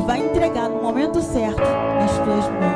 vai entregar no momento certo nas tuas mãos.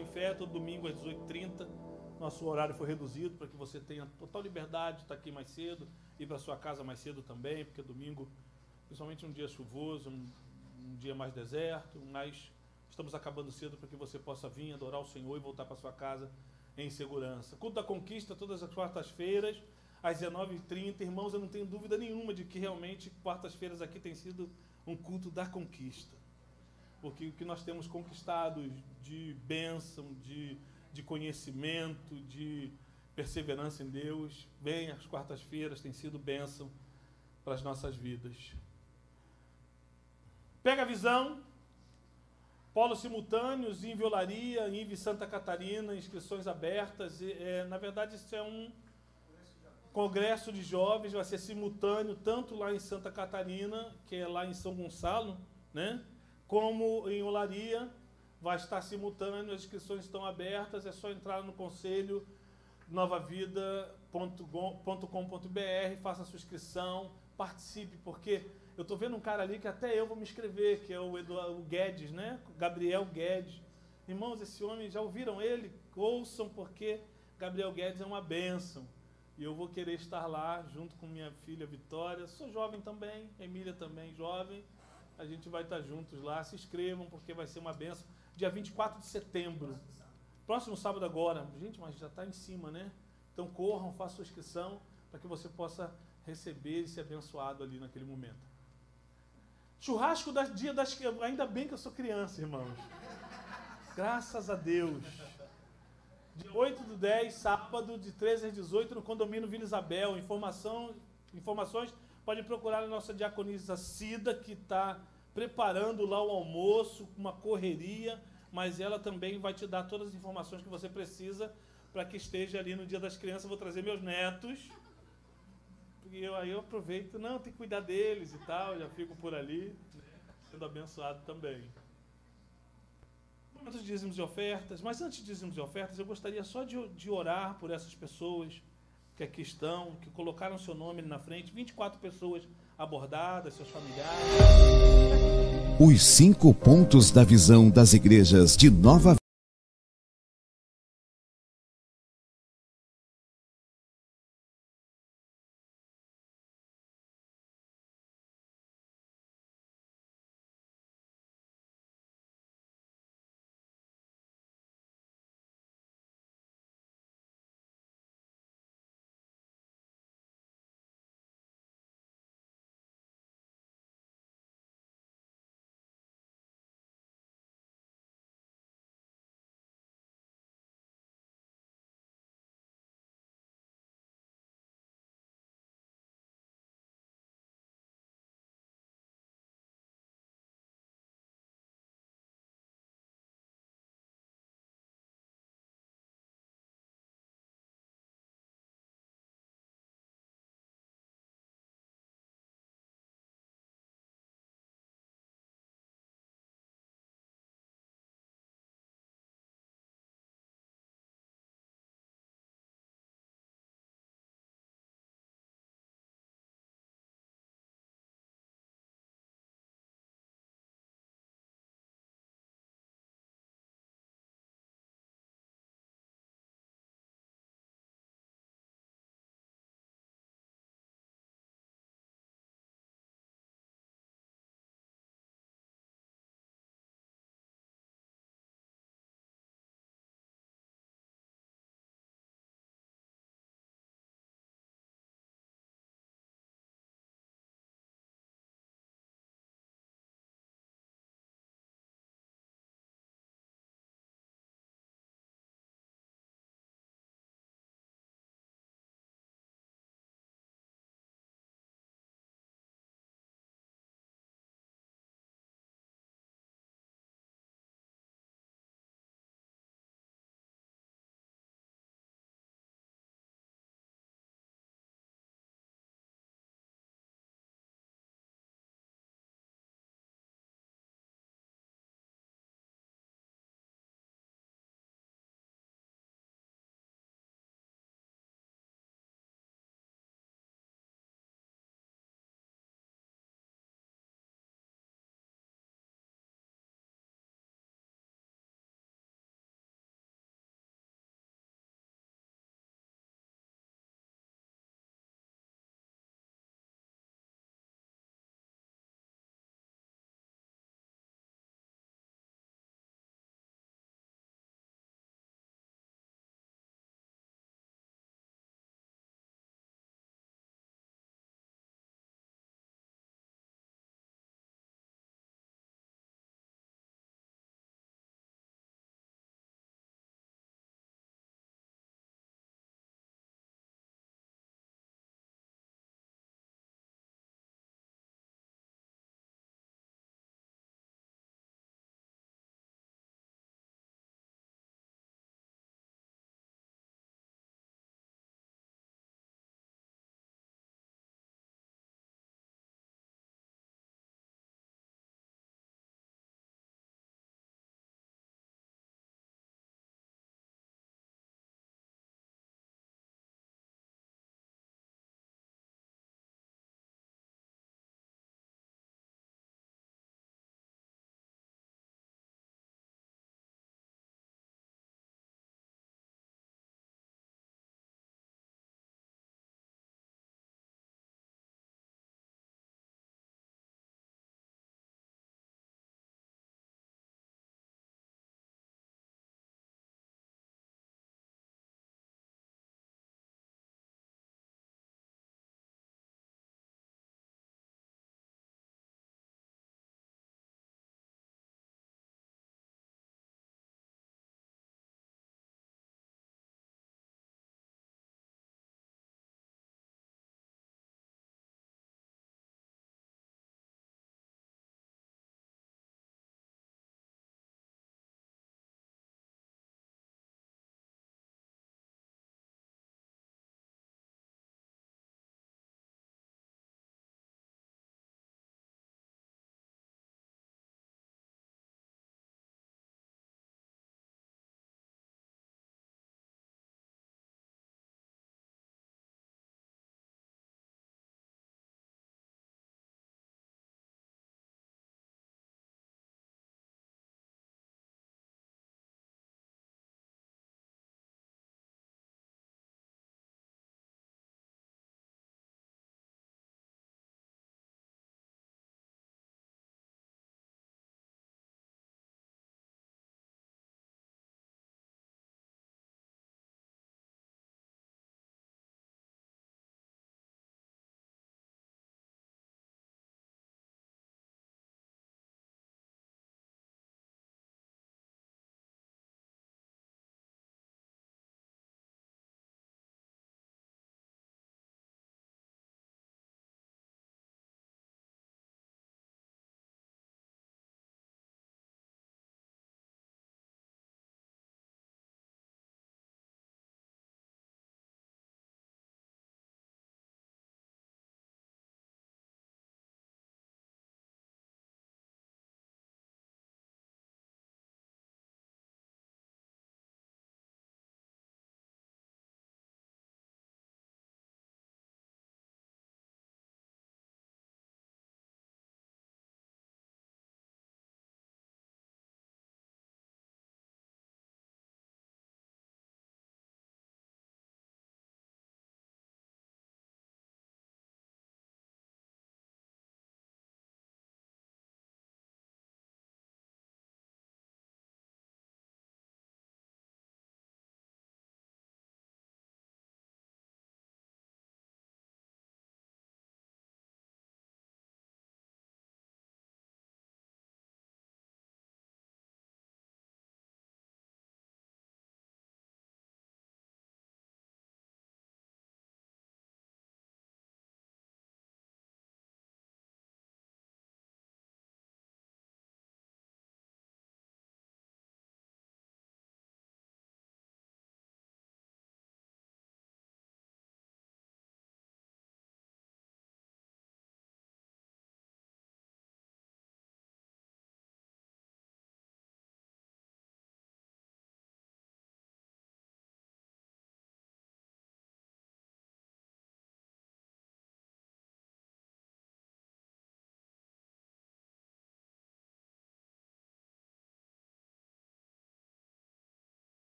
Em fé, todo domingo às 18h30. Nosso horário foi reduzido para que você tenha total liberdade de estar aqui mais cedo, ir para sua casa mais cedo também, porque domingo, principalmente um dia chuvoso, um, um dia mais deserto, mas estamos acabando cedo para que você possa vir adorar o Senhor e voltar para sua casa em segurança. Culto da Conquista, todas as quartas-feiras, às 19h30. Irmãos, eu não tenho dúvida nenhuma de que realmente quartas-feiras aqui tem sido um culto da conquista porque o que nós temos conquistado de bênção, de, de conhecimento, de perseverança em Deus, bem, as quartas-feiras tem sido bênção para as nossas vidas. Pega a visão, polos simultâneos, em Violaria, em Santa Catarina, inscrições abertas. E, é, na verdade, isso é um congresso de jovens, vai ser simultâneo, tanto lá em Santa Catarina, que é lá em São Gonçalo, né? Como em Olaria, vai estar simultâneo, as inscrições estão abertas, é só entrar no conselho novavida.com.br, faça a sua inscrição, participe, porque eu estou vendo um cara ali que até eu vou me inscrever, que é o, Eduardo, Guedes, né? Gabriel Guedes. Irmãos, esse homem, já ouviram ele? Ouçam, porque Gabriel Guedes é uma bênção. E eu vou querer estar lá junto com minha filha Vitória. Sou jovem também, Emília também jovem a gente vai estar juntos lá. Se inscrevam, porque vai ser uma benção. Dia 24 de setembro. Próximo sábado agora. Gente, mas já está em cima, né? Então corram, façam sua inscrição para que você possa receber e ser abençoado ali naquele momento. Churrasco da dia das Ainda bem que eu sou criança, irmãos. Graças a Deus. Dia 8 do 10, sábado, de 13 às 18, no condomínio Vila Isabel. Informação, informações pode procurar a nossa diaconisa Cida, que está preparando lá o almoço, uma correria, mas ela também vai te dar todas as informações que você precisa para que esteja ali no Dia das Crianças. Vou trazer meus netos, porque eu, aí eu aproveito, não, tem que cuidar deles e tal, já fico por ali, sendo abençoado também. Momentos de dízimos e ofertas, mas antes de dízimos e ofertas, eu gostaria só de, de orar por essas pessoas que aqui estão, que colocaram seu nome na frente, 24 pessoas abordadas, seus familiares. Os cinco pontos da visão das igrejas de Nova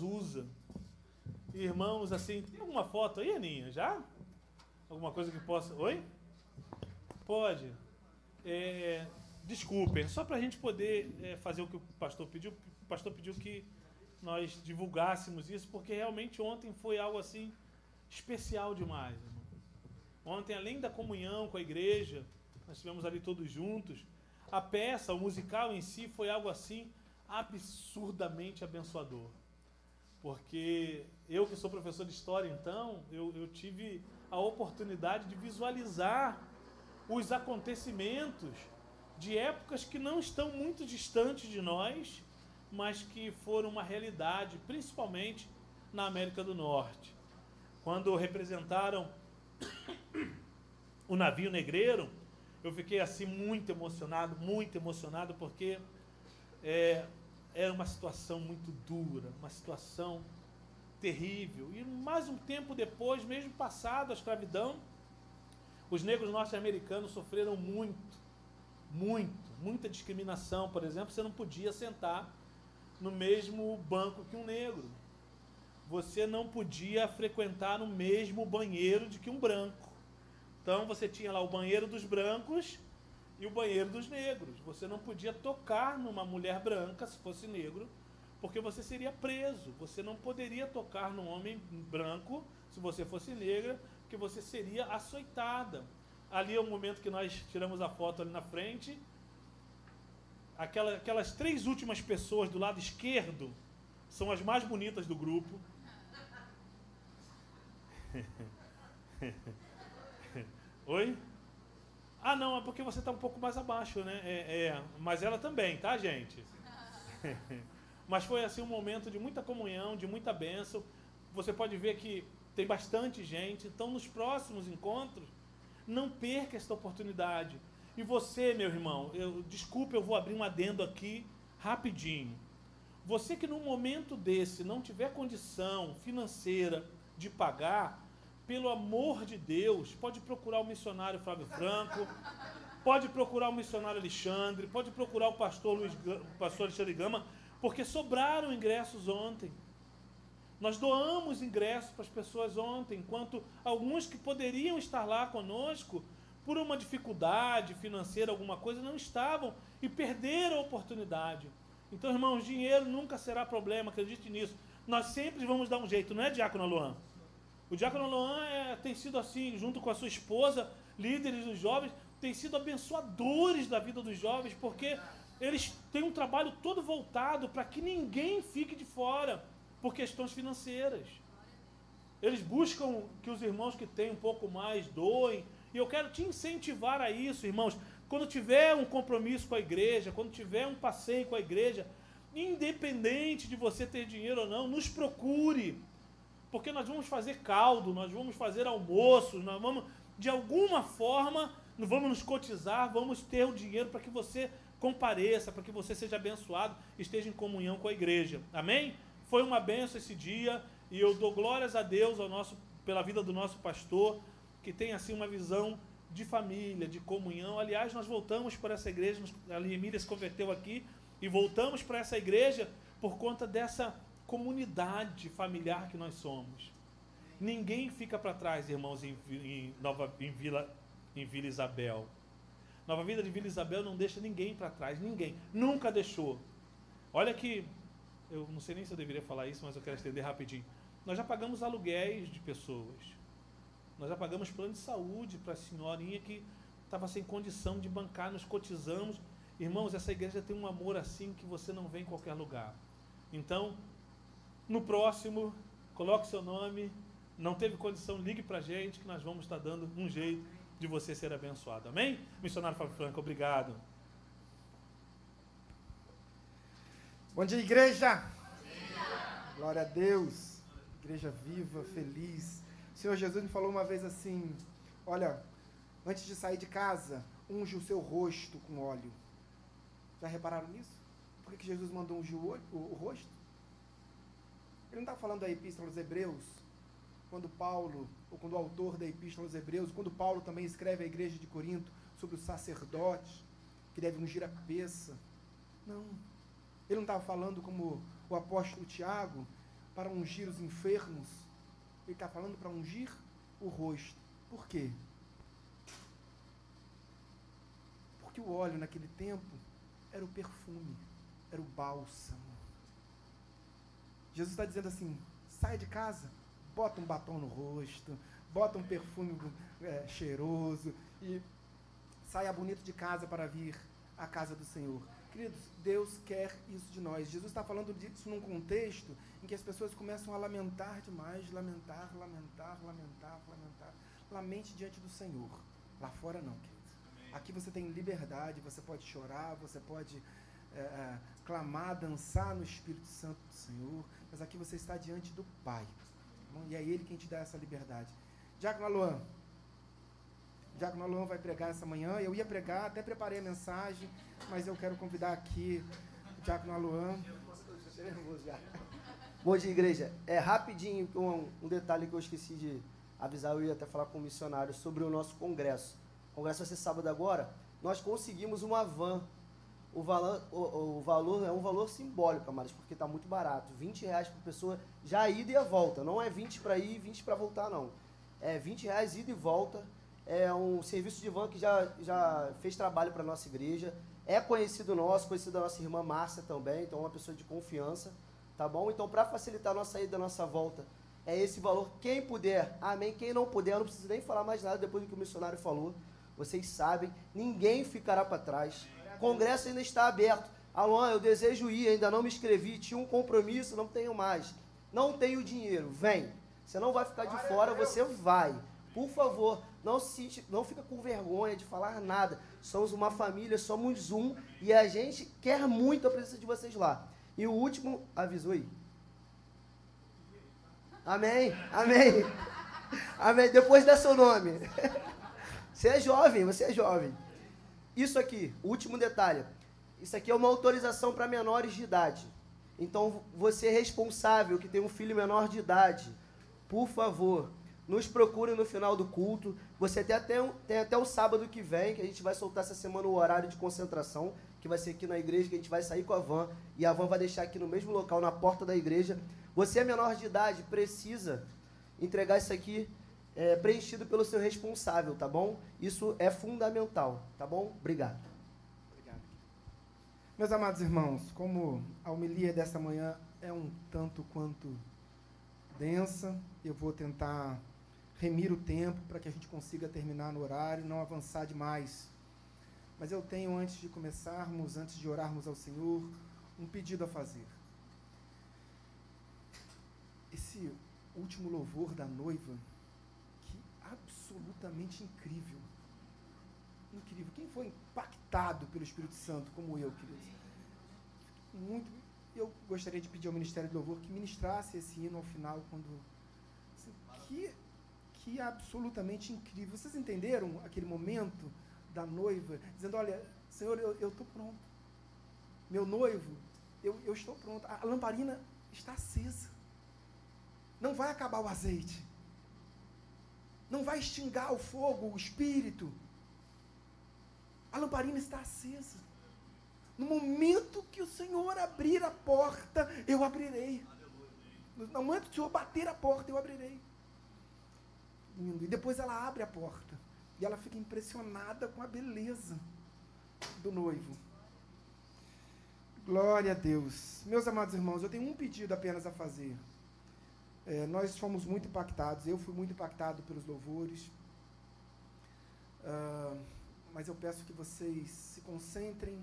usa. Irmãos, assim, tem alguma foto aí, Aninha? Já? Alguma coisa que possa. Oi? Pode. É, desculpem, só para a gente poder é, fazer o que o pastor pediu. O pastor pediu que nós divulgássemos isso, porque realmente ontem foi algo assim especial demais. Irmão. Ontem, além da comunhão com a igreja, nós estivemos ali todos juntos. A peça, o musical em si, foi algo assim absurdamente abençoador. Porque eu, que sou professor de história, então, eu, eu tive a oportunidade de visualizar os acontecimentos de épocas que não estão muito distantes de nós, mas que foram uma realidade, principalmente na América do Norte. Quando representaram o navio negreiro, eu fiquei assim muito emocionado, muito emocionado, porque é, era uma situação muito dura, uma situação terrível. E mais um tempo depois, mesmo passado a escravidão, os negros norte-americanos sofreram muito, muito, muita discriminação. Por exemplo, você não podia sentar no mesmo banco que um negro. Você não podia frequentar no mesmo banheiro de que um branco. Então você tinha lá o banheiro dos brancos e o banheiro dos negros. Você não podia tocar numa mulher branca se fosse negro, porque você seria preso. Você não poderia tocar num homem branco se você fosse negra, porque você seria açoitada. Ali é o momento que nós tiramos a foto ali na frente. Aquela, aquelas três últimas pessoas do lado esquerdo são as mais bonitas do grupo. Oi? Ah, não, é porque você está um pouco mais abaixo, né? É, é, mas ela também, tá, gente? mas foi assim um momento de muita comunhão, de muita bênção. Você pode ver que tem bastante gente. Então, nos próximos encontros, não perca esta oportunidade. E você, meu irmão, eu, desculpe, eu vou abrir um adendo aqui rapidinho. Você que num momento desse não tiver condição financeira de pagar, pelo amor de Deus, pode procurar o missionário Flávio Franco, pode procurar o missionário Alexandre, pode procurar o pastor Luiz, o pastor Alexandre Gama, porque sobraram ingressos ontem. Nós doamos ingressos para as pessoas ontem, enquanto alguns que poderiam estar lá conosco, por uma dificuldade financeira, alguma coisa, não estavam e perderam a oportunidade. Então, irmãos, dinheiro nunca será problema, acredite nisso. Nós sempre vamos dar um jeito, não é, Diácono Luan? O Diácono Luan é, tem sido assim, junto com a sua esposa, líderes dos jovens, tem sido abençoadores da vida dos jovens, porque eles têm um trabalho todo voltado para que ninguém fique de fora por questões financeiras. Eles buscam que os irmãos que têm um pouco mais doem. E eu quero te incentivar a isso, irmãos. Quando tiver um compromisso com a igreja, quando tiver um passeio com a igreja, independente de você ter dinheiro ou não, nos procure porque nós vamos fazer caldo, nós vamos fazer almoços, nós vamos, de alguma forma, vamos nos cotizar, vamos ter o dinheiro para que você compareça, para que você seja abençoado, esteja em comunhão com a igreja. Amém? Foi uma benção esse dia e eu dou glórias a Deus ao nosso, pela vida do nosso pastor, que tem assim uma visão de família, de comunhão. Aliás, nós voltamos para essa igreja, a Emília se converteu aqui e voltamos para essa igreja por conta dessa comunidade familiar que nós somos. Ninguém fica para trás, irmãos, em, em, Nova, em, Vila, em Vila Isabel. Nova Vida de Vila Isabel não deixa ninguém para trás, ninguém. Nunca deixou. Olha que, eu não sei nem se eu deveria falar isso, mas eu quero estender rapidinho. Nós já pagamos aluguéis de pessoas. Nós já pagamos plano de saúde para a senhorinha que estava sem condição de bancar, nos cotizamos. Irmãos, essa igreja tem um amor assim que você não vê em qualquer lugar. Então, no próximo, coloque seu nome. Não teve condição, ligue para a gente que nós vamos estar dando um jeito de você ser abençoado. Amém? Missionário Fábio Franco, obrigado. Bom dia, igreja. Glória a Deus. Igreja viva, feliz. O Senhor Jesus me falou uma vez assim: Olha, antes de sair de casa, unge o seu rosto com óleo. Já repararam nisso? Por que Jesus mandou ungir o, olho, o rosto? Ele não está falando da Epístola aos Hebreus, quando Paulo, ou quando o autor da Epístola aos Hebreus, quando Paulo também escreve à igreja de Corinto sobre o sacerdote, que deve ungir a cabeça. Não. Ele não estava falando como o apóstolo Tiago, para ungir os enfermos, ele está falando para ungir o rosto. Por quê? Porque o óleo naquele tempo era o perfume, era o bálsamo. Jesus está dizendo assim: sai de casa, bota um batom no rosto, bota um perfume é, cheiroso e saia bonito de casa para vir à casa do Senhor. Queridos, Deus quer isso de nós. Jesus está falando disso num contexto em que as pessoas começam a lamentar demais, lamentar, lamentar, lamentar, lamentar. Lamente diante do Senhor. Lá fora não, queridos. Aqui você tem liberdade, você pode chorar, você pode é, é, clamar, dançar no Espírito Santo do Senhor, mas aqui você está diante do Pai. Tá e é Ele quem te dá essa liberdade. Diácono Aluan. Diácono Aluan vai pregar essa manhã. Eu ia pregar, até preparei a mensagem, mas eu quero convidar aqui o Diácono Aluan. Bom dia, igreja. É rapidinho um, um detalhe que eu esqueci de avisar, eu ia até falar com o missionário sobre o nosso congresso. O congresso vai ser sábado agora. Nós conseguimos uma van. O valor, o, o valor é um valor simbólico, amados, porque está muito barato. 20 reais por pessoa, já a ida e a volta. Não é 20 para ir e 20 para voltar, não. É 20 reais ida e volta. É um serviço de van que já, já fez trabalho para a nossa igreja. É conhecido nosso, conhecido da nossa irmã Márcia também, então é uma pessoa de confiança, tá bom? Então, para facilitar a nossa ida, a nossa volta, é esse valor. Quem puder, amém. Quem não puder, eu não preciso nem falar mais nada depois do que o missionário falou. Vocês sabem, ninguém ficará para trás. Congresso ainda está aberto. Alô, eu desejo ir, ainda não me inscrevi, tinha um compromisso, não tenho mais. Não tenho dinheiro, vem. Você não vai ficar de fora, você vai. Por favor, não se não fica com vergonha de falar nada. Somos uma família, somos um e a gente quer muito a presença de vocês lá. E o último avisou aí. Amém. Amém. Amém. Depois dá seu nome. Você é jovem, você é jovem. Isso aqui, último detalhe. Isso aqui é uma autorização para menores de idade. Então, você é responsável que tem um filho menor de idade. Por favor, nos procure no final do culto. Você tem até, tem até o sábado que vem, que a gente vai soltar essa semana o horário de concentração, que vai ser aqui na igreja, que a gente vai sair com a van. E a van vai deixar aqui no mesmo local, na porta da igreja. Você é menor de idade, precisa entregar isso aqui é, preenchido pelo seu responsável, tá bom? Isso é fundamental, tá bom? Obrigado. Obrigado. Meus amados irmãos, como a homilia dessa manhã é um tanto quanto densa, eu vou tentar remir o tempo para que a gente consiga terminar no horário, não avançar demais. Mas eu tenho, antes de começarmos, antes de orarmos ao Senhor, um pedido a fazer. Esse último louvor da noiva absolutamente incrível. Incrível. Quem foi impactado pelo Espírito Santo, como eu, queridos? Muito. Eu gostaria de pedir ao Ministério do Louvor que ministrasse esse hino ao final, quando. Assim, que, que absolutamente incrível. Vocês entenderam aquele momento da noiva, dizendo: Olha, Senhor, eu estou pronto. Meu noivo, eu, eu estou pronto. A lamparina está acesa. Não vai acabar o azeite. Não vai extinguir o fogo, o espírito. A lamparina está acesa. No momento que o Senhor abrir a porta, eu abrirei. No momento que o Senhor bater a porta, eu abrirei. Lindo. E depois ela abre a porta. E ela fica impressionada com a beleza do noivo. Glória a Deus. Meus amados irmãos, eu tenho um pedido apenas a fazer. É, nós fomos muito impactados, eu fui muito impactado pelos louvores. Uh, mas eu peço que vocês se concentrem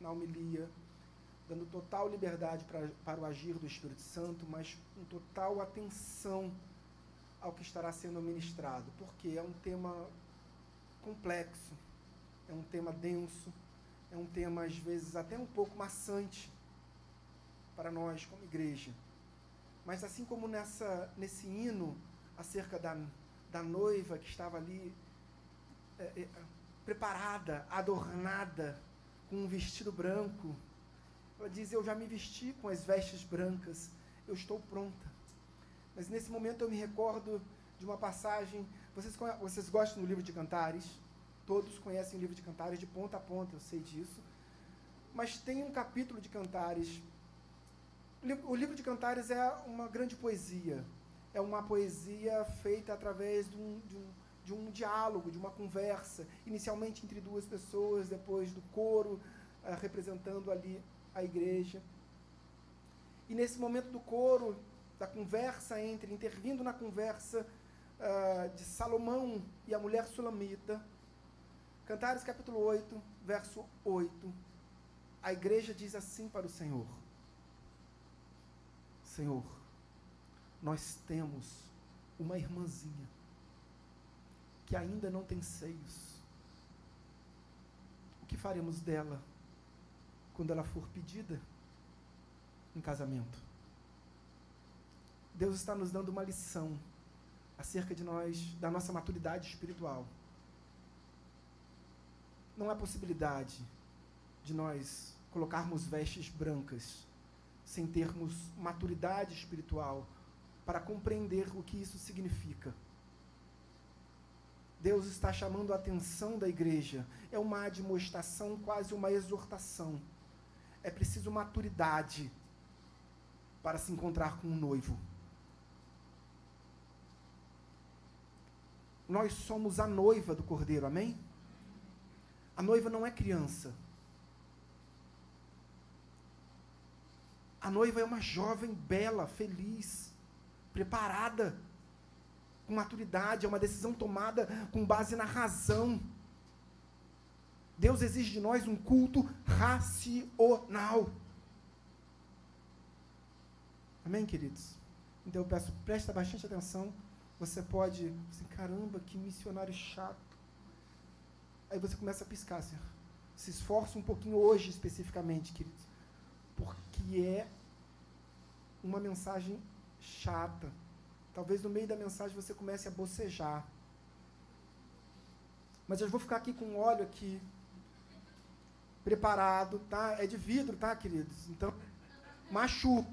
na homilia, dando total liberdade pra, para o agir do Espírito Santo, mas com total atenção ao que estará sendo ministrado, porque é um tema complexo, é um tema denso, é um tema às vezes até um pouco maçante para nós como igreja. Mas assim como nessa, nesse hino acerca da, da noiva que estava ali é, é, preparada, adornada, com um vestido branco, ela diz: Eu já me vesti com as vestes brancas, eu estou pronta. Mas nesse momento eu me recordo de uma passagem. Vocês, vocês gostam do livro de Cantares? Todos conhecem o livro de Cantares de ponta a ponta, eu sei disso. Mas tem um capítulo de Cantares O livro de Cantares é uma grande poesia. É uma poesia feita através de um, de um, de um diálogo, de uma conversa, inicialmente entre duas pessoas, depois do coro, uh, representando ali a igreja. E nesse momento do coro, da conversa entre, intervindo na conversa uh, de Salomão e a mulher sulamita, Cantares capítulo 8, verso 8, a igreja diz assim para o Senhor: Senhor, nós temos uma irmãzinha que ainda não tem seios. O que faremos dela quando ela for pedida em casamento? Deus está nos dando uma lição acerca de nós, da nossa maturidade espiritual. Não há possibilidade de nós colocarmos vestes brancas sem termos maturidade espiritual para compreender o que isso significa. Deus está chamando a atenção da igreja. É uma admoestação, quase uma exortação. É preciso maturidade para se encontrar com o um noivo. Nós somos a noiva do Cordeiro, amém? A noiva não é criança. A noiva é uma jovem bela, feliz, preparada, com maturidade, é uma decisão tomada com base na razão. Deus exige de nós um culto racional. Amém, queridos? Então eu peço, presta bastante atenção. Você pode, assim, caramba, que missionário chato. Aí você começa a piscar, assim. Se esforça um pouquinho hoje especificamente, queridos porque é uma mensagem chata. Talvez no meio da mensagem você comece a bocejar. Mas eu vou ficar aqui com óleo aqui preparado, tá? É de vidro, tá, queridos? Então, machuca.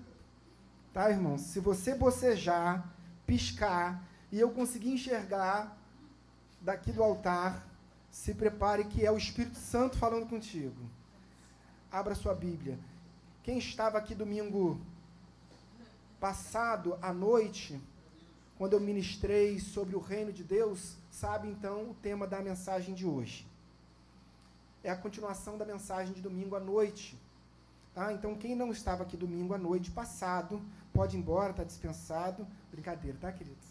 Tá, irmãos? Se você bocejar, piscar e eu conseguir enxergar daqui do altar, se prepare que é o Espírito Santo falando contigo. Abra sua Bíblia. Quem estava aqui domingo passado à noite, quando eu ministrei sobre o reino de Deus, sabe então o tema da mensagem de hoje. É a continuação da mensagem de domingo à noite. Tá? Então, quem não estava aqui domingo à noite passado, pode ir embora, está dispensado. Brincadeira, tá, queridos?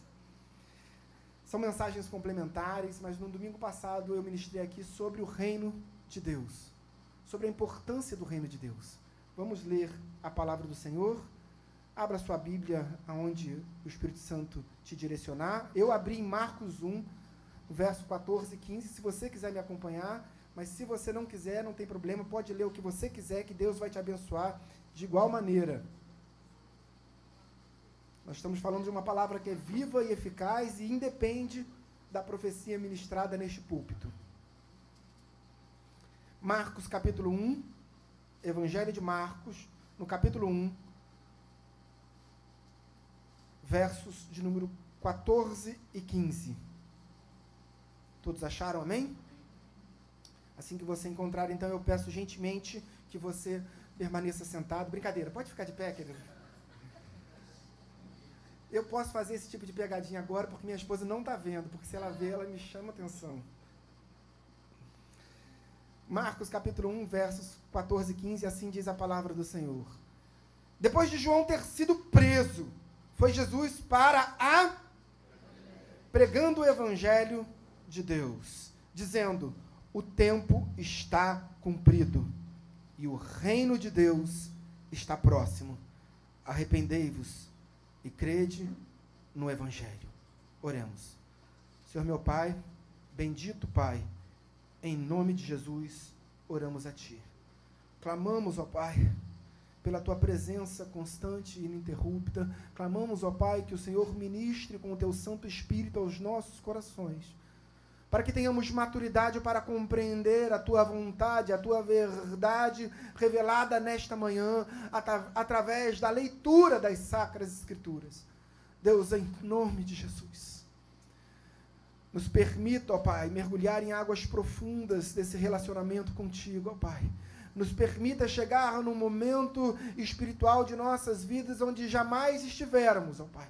São mensagens complementares, mas no domingo passado eu ministrei aqui sobre o reino de Deus, sobre a importância do reino de Deus. Vamos ler a palavra do Senhor. Abra sua Bíblia aonde o Espírito Santo te direcionar. Eu abri em Marcos 1, verso 14 e 15. Se você quiser me acompanhar, mas se você não quiser, não tem problema, pode ler o que você quiser, que Deus vai te abençoar de igual maneira. Nós estamos falando de uma palavra que é viva e eficaz e independe da profecia ministrada neste púlpito. Marcos capítulo 1, Evangelho de Marcos, no capítulo 1, versos de número 14 e 15. Todos acharam, amém? Assim que você encontrar, então eu peço gentilmente que você permaneça sentado. Brincadeira, pode ficar de pé, querido. Eu posso fazer esse tipo de pegadinha agora porque minha esposa não está vendo, porque se ela vê, ela me chama atenção. Marcos capítulo 1, versos 14 e 15, assim diz a palavra do Senhor. Depois de João ter sido preso, foi Jesus para a pregando o evangelho de Deus, dizendo: "O tempo está cumprido e o reino de Deus está próximo. Arrependei-vos e crede no evangelho." Oremos. Senhor meu Pai, bendito Pai, em nome de Jesus, oramos a Ti. Clamamos, ó Pai, pela Tua presença constante e ininterrupta. Clamamos, ó Pai, que o Senhor ministre com o Teu Santo Espírito aos nossos corações, para que tenhamos maturidade para compreender a Tua vontade, a Tua verdade revelada nesta manhã, através da leitura das Sacras Escrituras. Deus, em nome de Jesus nos permita, ó Pai, mergulhar em águas profundas desse relacionamento contigo, ó Pai. nos permita chegar num momento espiritual de nossas vidas onde jamais estivermos, ó Pai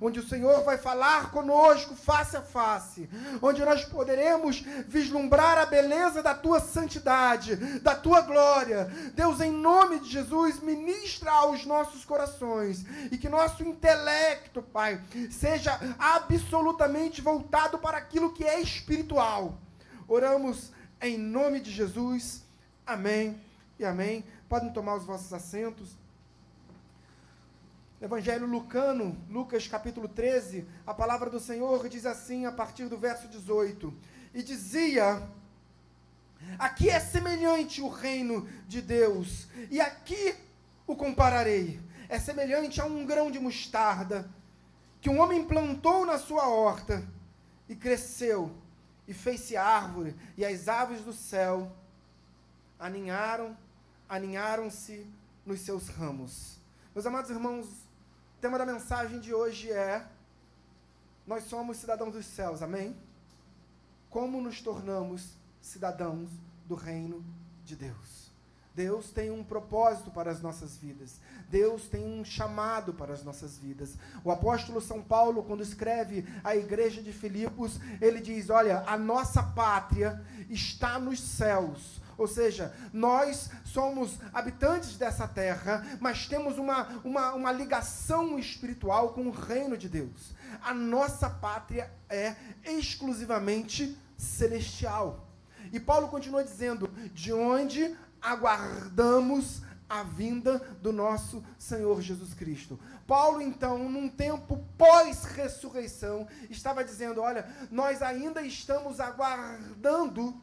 onde o Senhor vai falar conosco face a face, onde nós poderemos vislumbrar a beleza da tua santidade, da tua glória. Deus, em nome de Jesus, ministra aos nossos corações e que nosso intelecto, Pai, seja absolutamente voltado para aquilo que é espiritual. Oramos em nome de Jesus. Amém e amém. Podem tomar os vossos assentos. Evangelho Lucano, Lucas capítulo 13, a palavra do Senhor diz assim a partir do verso 18: E dizia: Aqui é semelhante o reino de Deus, e aqui o compararei. É semelhante a um grão de mostarda que um homem plantou na sua horta e cresceu e fez-se árvore, e as aves do céu aninharam, aninharam-se nos seus ramos. Meus amados irmãos, tema da mensagem de hoje é: Nós somos cidadãos dos céus, amém? Como nos tornamos cidadãos do reino de Deus? Deus tem um propósito para as nossas vidas. Deus tem um chamado para as nossas vidas. O apóstolo São Paulo, quando escreve à igreja de Filipos, ele diz: Olha, a nossa pátria está nos céus ou seja, nós somos habitantes dessa terra, mas temos uma, uma, uma ligação espiritual com o reino de Deus. A nossa pátria é exclusivamente celestial. E Paulo continua dizendo: de onde aguardamos a vinda do nosso Senhor Jesus Cristo. Paulo, então, num tempo pós-ressurreição, estava dizendo: olha, nós ainda estamos aguardando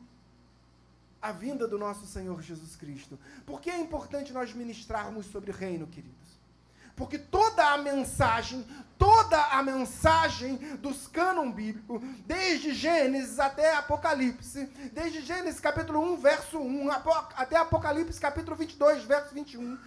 a vinda do nosso Senhor Jesus Cristo. Por que é importante nós ministrarmos sobre reino, queridos? Porque toda a mensagem, toda a mensagem dos cânon bíblico, desde Gênesis até Apocalipse, desde Gênesis capítulo 1, verso 1, até Apocalipse capítulo 22, verso 21,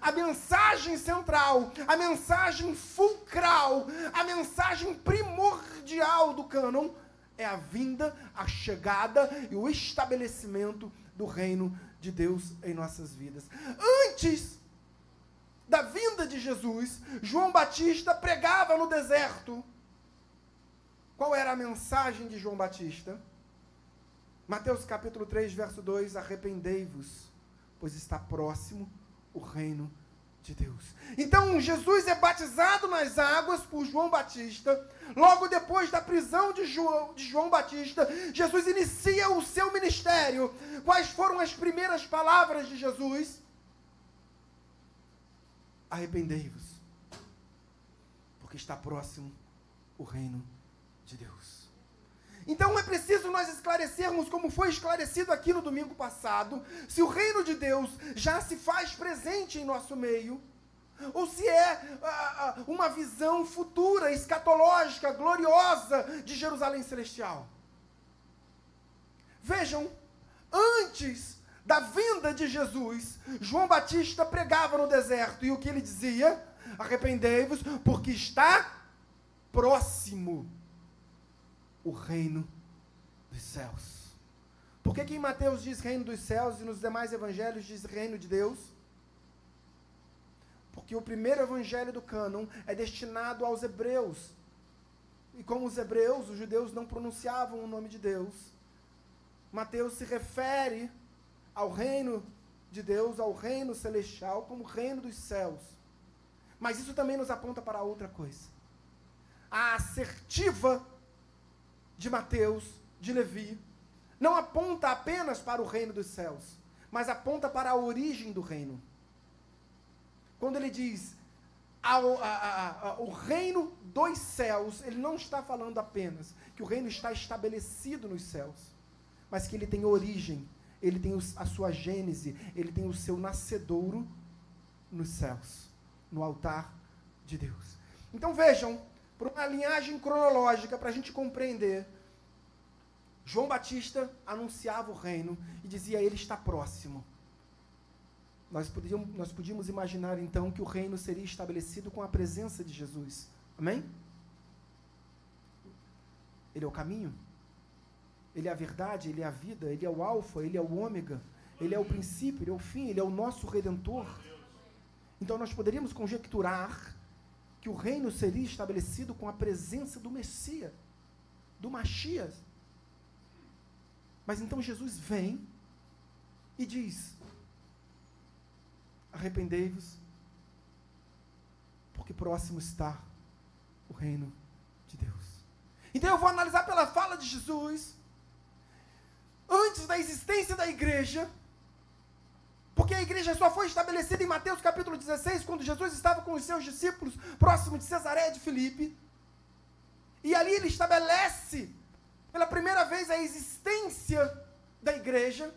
a mensagem central, a mensagem fulcral, a mensagem primordial do cânon é a vinda, a chegada e o estabelecimento do reino de Deus em nossas vidas. Antes da vinda de Jesus, João Batista pregava no deserto. Qual era a mensagem de João Batista? Mateus capítulo 3, verso 2: Arrependei-vos, pois está próximo o reino de Deus. Então, Jesus é batizado nas águas por João Batista. Logo depois da prisão de João, de João Batista, Jesus inicia o seu ministério. Quais foram as primeiras palavras de Jesus? Arrependei-vos, porque está próximo o reino de Deus. Então é preciso nós esclarecermos, como foi esclarecido aqui no domingo passado, se o reino de Deus já se faz presente em nosso meio, ou se é uma visão futura, escatológica, gloriosa de Jerusalém celestial. Vejam, antes da vinda de Jesus, João Batista pregava no deserto, e o que ele dizia? Arrependei-vos, porque está próximo o reino dos céus. Por que, que em Mateus diz reino dos céus e nos demais evangelhos diz reino de Deus? Porque o primeiro evangelho do cânon é destinado aos hebreus. E como os hebreus, os judeus não pronunciavam o nome de Deus, Mateus se refere ao reino de Deus, ao reino celestial, como reino dos céus. Mas isso também nos aponta para outra coisa. A assertiva de Mateus, de Levi, não aponta apenas para o reino dos céus, mas aponta para a origem do reino. Quando ele diz a, a, a, o reino dos céus, ele não está falando apenas que o reino está estabelecido nos céus, mas que ele tem origem, ele tem a sua gênese, ele tem o seu nascedouro nos céus, no altar de Deus. Então vejam, por uma linhagem cronológica para a gente compreender. João Batista anunciava o reino e dizia: Ele está próximo. Nós podíamos, nós podíamos imaginar então que o reino seria estabelecido com a presença de Jesus. Amém? Ele é o caminho, ele é a verdade, ele é a vida, ele é o Alfa, ele é o Ômega, Ele é o princípio, ele é o fim, ele é o nosso redentor. Então nós poderíamos conjecturar que o reino seria estabelecido com a presença do Messias, do Machias. Mas então Jesus vem e diz: Arrependei-vos, porque próximo está o reino de Deus. Então eu vou analisar pela fala de Jesus, antes da existência da igreja, igreja só foi estabelecida em Mateus capítulo 16, quando Jesus estava com os seus discípulos próximo de Cesareia de Filipe. E ali ele estabelece pela primeira vez a existência da igreja.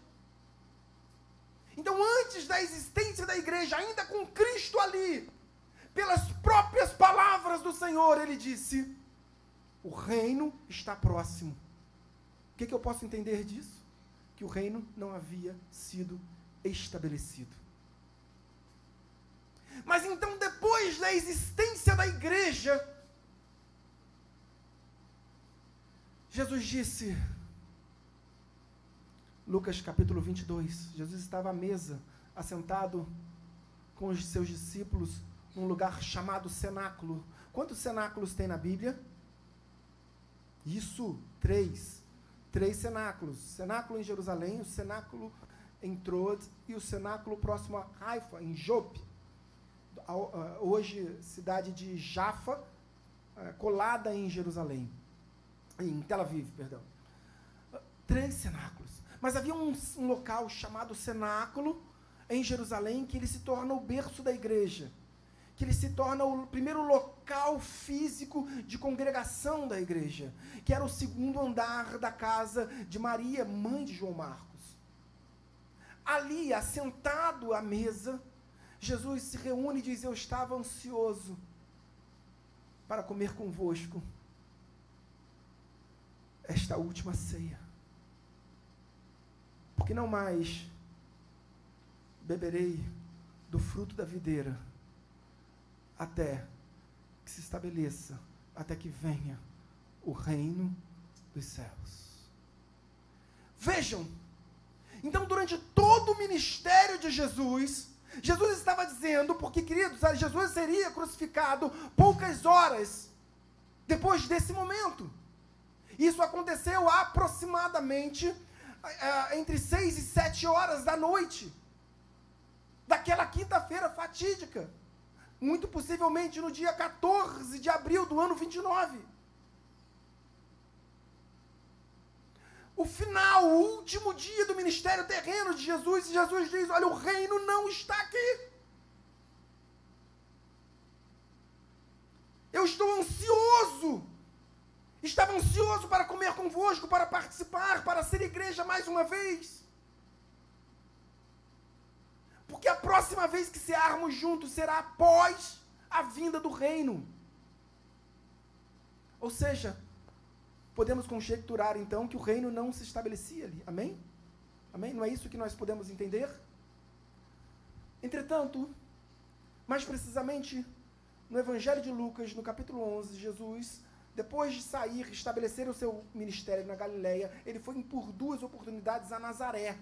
Então, antes da existência da igreja, ainda com Cristo ali, pelas próprias palavras do Senhor, ele disse: O reino está próximo. O que, que eu posso entender disso? Que o reino não havia sido estabelecido. Mas então, depois da existência da igreja, Jesus disse, Lucas capítulo 22, Jesus estava à mesa, assentado com os seus discípulos, num lugar chamado cenáculo. Quantos cenáculos tem na Bíblia? Isso, três. Três cenáculos. Cenáculo em Jerusalém, o cenáculo em Trod e o cenáculo próximo a Haifa, em Jope. Hoje, cidade de Jafa, eh, colada em Jerusalém. Em Tel Aviv, perdão. Três cenáculos. Mas havia um, um local chamado cenáculo em Jerusalém que ele se torna o berço da igreja que ele se torna o primeiro local físico de congregação da igreja, que era o segundo andar da casa de Maria, mãe de João Marcos ali, assentado à mesa, Jesus se reúne e diz: Eu estava ansioso para comer convosco esta última ceia. Porque não mais beberei do fruto da videira até que se estabeleça, até que venha o reino dos céus. Vejam, então, durante todo o ministério de Jesus, Jesus estava dizendo, porque, queridos, Jesus seria crucificado poucas horas depois desse momento. Isso aconteceu aproximadamente uh, entre seis e sete horas da noite, daquela quinta-feira fatídica. Muito possivelmente no dia 14 de abril do ano 29. O final, o último dia do ministério terreno de Jesus, e Jesus diz: Olha, o reino não está aqui. Eu estou ansioso. Estava ansioso para comer convosco, para participar, para ser igreja mais uma vez. Porque a próxima vez que cearmos juntos será após a vinda do reino. Ou seja, podemos conjecturar então que o reino não se estabelecia ali. Amém? Amém? Não é isso que nós podemos entender? Entretanto, mais precisamente no Evangelho de Lucas, no capítulo 11, Jesus, depois de sair, estabelecer o seu ministério na Galileia, ele foi por duas oportunidades a Nazaré,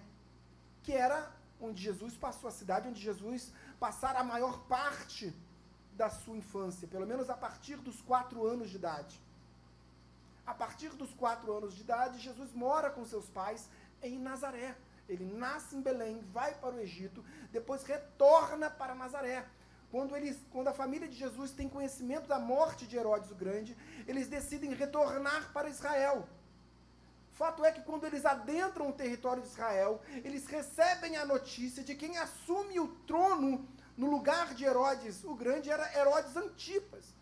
que era onde Jesus passou a cidade, onde Jesus passara a maior parte da sua infância, pelo menos a partir dos quatro anos de idade. A partir dos quatro anos de idade, Jesus mora com seus pais em Nazaré. Ele nasce em Belém, vai para o Egito, depois retorna para Nazaré. Quando, eles, quando a família de Jesus tem conhecimento da morte de Herodes o Grande, eles decidem retornar para Israel. Fato é que quando eles adentram o território de Israel, eles recebem a notícia de quem assume o trono no lugar de Herodes o Grande era Herodes Antipas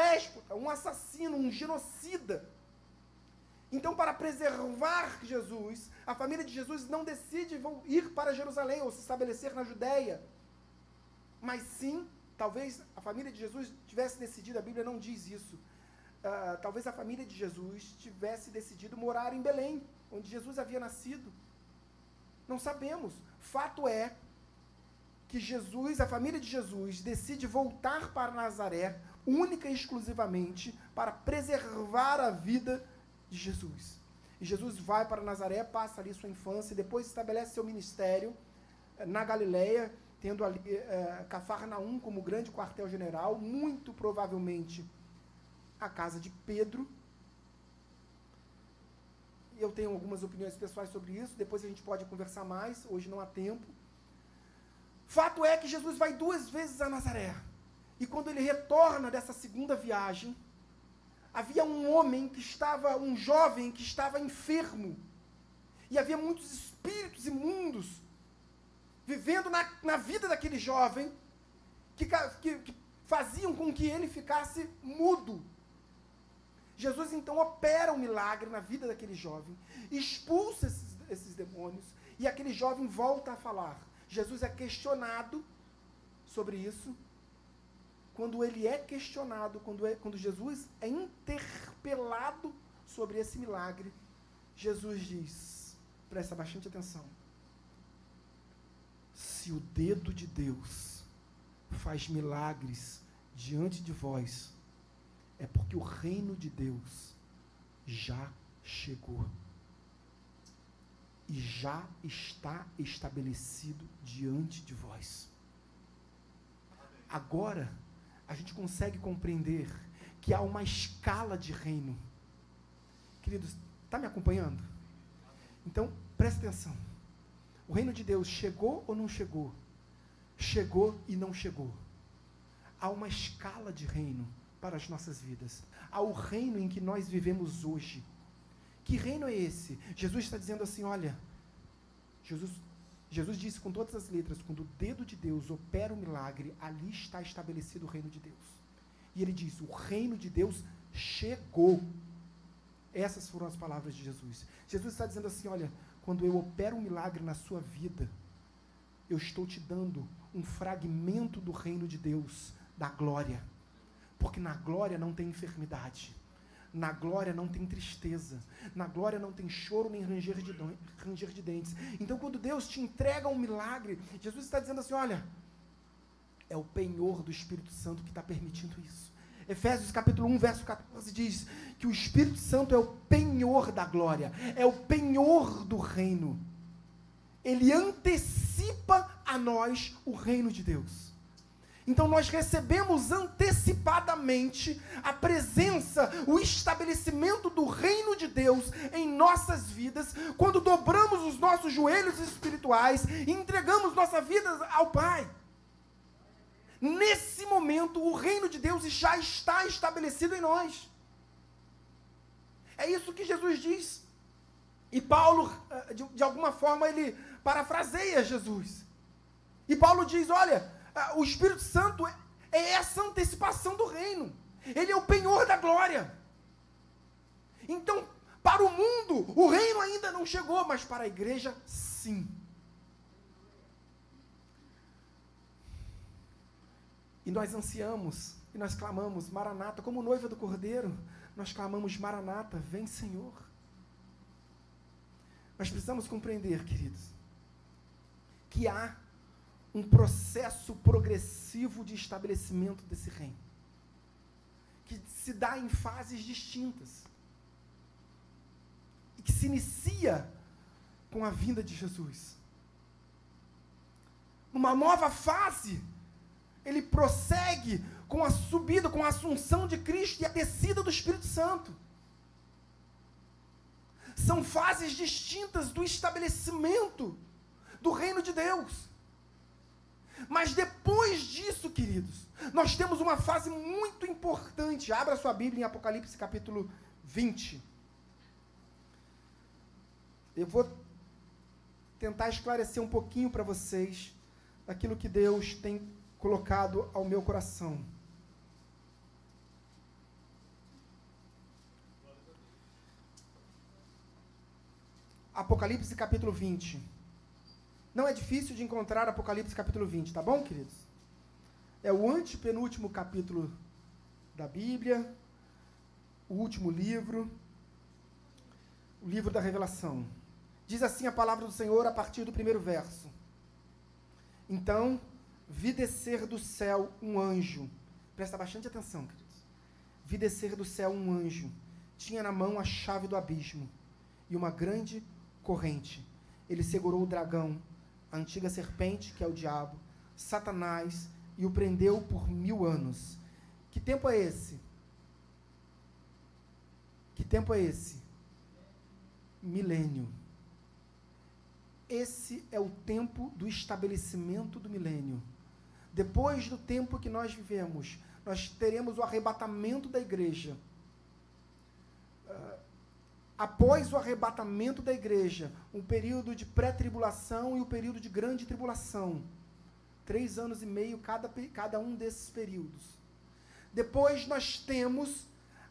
déspota, um assassino, um genocida. Então, para preservar Jesus, a família de Jesus não decide ir para Jerusalém ou se estabelecer na Judéia. Mas sim, talvez a família de Jesus tivesse decidido, a Bíblia não diz isso. Uh, talvez a família de Jesus tivesse decidido morar em Belém, onde Jesus havia nascido. Não sabemos. Fato é que Jesus, a família de Jesus, decide voltar para Nazaré única e exclusivamente para preservar a vida de Jesus. E Jesus vai para Nazaré, passa ali sua infância, depois estabelece seu ministério eh, na Galileia, tendo ali eh, Cafarnaum como grande quartel-general, muito provavelmente a casa de Pedro. Eu tenho algumas opiniões pessoais sobre isso, depois a gente pode conversar mais, hoje não há tempo. Fato é que Jesus vai duas vezes a Nazaré. E quando ele retorna dessa segunda viagem, havia um homem que estava, um jovem que estava enfermo. E havia muitos espíritos imundos vivendo na, na vida daquele jovem que, que, que faziam com que ele ficasse mudo. Jesus então opera um milagre na vida daquele jovem, expulsa esses, esses demônios e aquele jovem volta a falar. Jesus é questionado sobre isso. Quando ele é questionado, quando, é, quando Jesus é interpelado sobre esse milagre, Jesus diz: presta bastante atenção. Se o dedo de Deus faz milagres diante de vós, é porque o reino de Deus já chegou e já está estabelecido diante de vós. Agora, a gente consegue compreender que há uma escala de reino. Queridos, está me acompanhando? Então, presta atenção. O reino de Deus chegou ou não chegou? Chegou e não chegou. Há uma escala de reino para as nossas vidas. Há o reino em que nós vivemos hoje. Que reino é esse? Jesus está dizendo assim: olha, Jesus, Jesus disse com todas as letras: quando o dedo de Deus opera o um milagre, ali está estabelecido o reino de Deus. E ele diz: o reino de Deus chegou. Essas foram as palavras de Jesus. Jesus está dizendo assim: olha, quando eu opero um milagre na sua vida, eu estou te dando um fragmento do reino de Deus, da glória. Porque na glória não tem enfermidade. Na glória não tem tristeza. Na glória não tem choro nem ranger de, ranger de dentes. Então, quando Deus te entrega um milagre, Jesus está dizendo assim: olha, é o penhor do Espírito Santo que está permitindo isso. Efésios capítulo 1, verso 14 diz que o Espírito Santo é o penhor da glória, é o penhor do reino. Ele antecipa a nós o reino de Deus. Então nós recebemos antecipadamente a presença, o estabelecimento do reino de Deus em nossas vidas, quando dobramos os nossos joelhos espirituais e entregamos nossa vida ao Pai. Nesse momento, o reino de Deus já está estabelecido em nós. É isso que Jesus diz. E Paulo, eh, de, de alguma forma, ele parafraseia Jesus. E Paulo diz: olha o Espírito Santo é, é essa antecipação do reino. Ele é o penhor da glória. Então, para o mundo, o reino ainda não chegou, mas para a igreja, sim. E nós ansiamos, e nós clamamos, Maranata, como noiva do Cordeiro, nós clamamos, Maranata, vem Senhor. Mas precisamos compreender, queridos, que há um processo progressivo de estabelecimento desse reino, que se dá em fases distintas, e que se inicia com a vinda de Jesus. Numa nova fase, ele prossegue com a subida, com a assunção de Cristo e a descida do Espírito Santo. São fases distintas do estabelecimento do reino de Deus. Mas depois disso, queridos, nós temos uma fase muito importante. Abra sua Bíblia em Apocalipse capítulo 20. Eu vou tentar esclarecer um pouquinho para vocês aquilo que Deus tem colocado ao meu coração. Apocalipse capítulo 20. Não é difícil de encontrar Apocalipse capítulo 20, tá bom, queridos? É o antepenúltimo capítulo da Bíblia, o último livro, o livro da Revelação. Diz assim a palavra do Senhor a partir do primeiro verso. Então, vi descer do céu um anjo. Presta bastante atenção, queridos. Vi descer do céu um anjo. Tinha na mão a chave do abismo e uma grande corrente. Ele segurou o dragão, a antiga serpente, que é o diabo, Satanás, e o prendeu por mil anos. Que tempo é esse? Que tempo é esse? Milênio. Esse é o tempo do estabelecimento do milênio. Depois do tempo que nós vivemos, nós teremos o arrebatamento da igreja. Uh, após o arrebatamento da igreja, um período de pré-tribulação e o um período de grande tribulação. Três anos e meio cada, cada um desses períodos. Depois nós temos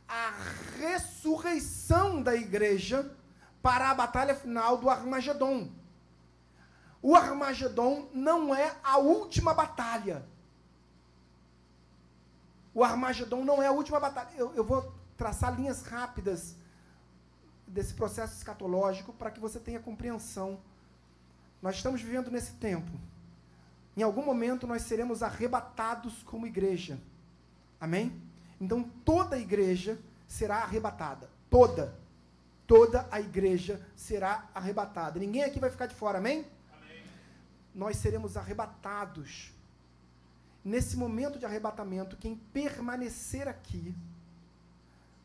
a ressurreição da igreja para a batalha final do Armagedon. O Armagedon não é a última batalha. O Armagedon não é a última batalha. Eu, eu vou traçar linhas rápidas desse processo escatológico para que você tenha compreensão. Nós estamos vivendo nesse tempo. Em algum momento nós seremos arrebatados como igreja. Amém? Então toda a igreja será arrebatada. Toda. Toda a igreja será arrebatada. Ninguém aqui vai ficar de fora, amém? amém? Nós seremos arrebatados. Nesse momento de arrebatamento, quem permanecer aqui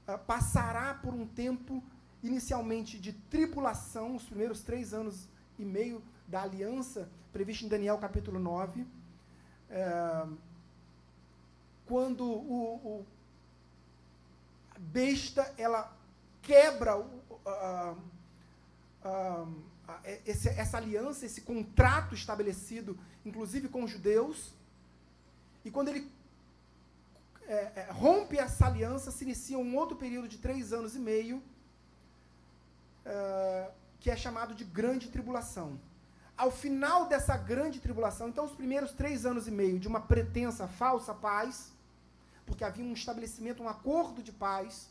uh, passará por um tempo inicialmente de tribulação, os primeiros três anos e meio da aliança, previsto em Daniel capítulo 9. É, quando o, o, a besta ela quebra o, a, a, esse, essa aliança, esse contrato estabelecido, inclusive com os judeus, e quando ele é, é, rompe essa aliança, se inicia um outro período de três anos e meio, que é chamado de grande tribulação. Ao final dessa grande tribulação, então os primeiros três anos e meio de uma pretensa falsa paz, porque havia um estabelecimento, um acordo de paz,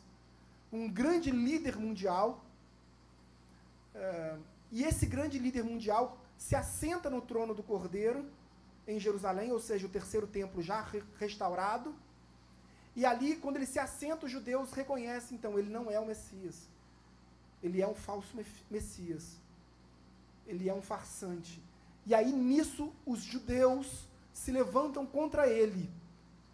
um grande líder mundial, uh, e esse grande líder mundial se assenta no trono do Cordeiro em Jerusalém, ou seja, o terceiro templo já re restaurado. E ali, quando ele se assenta, os judeus reconhecem, então, ele não é o Messias ele é um falso Messias. Ele é um farsante. E aí nisso os judeus se levantam contra ele,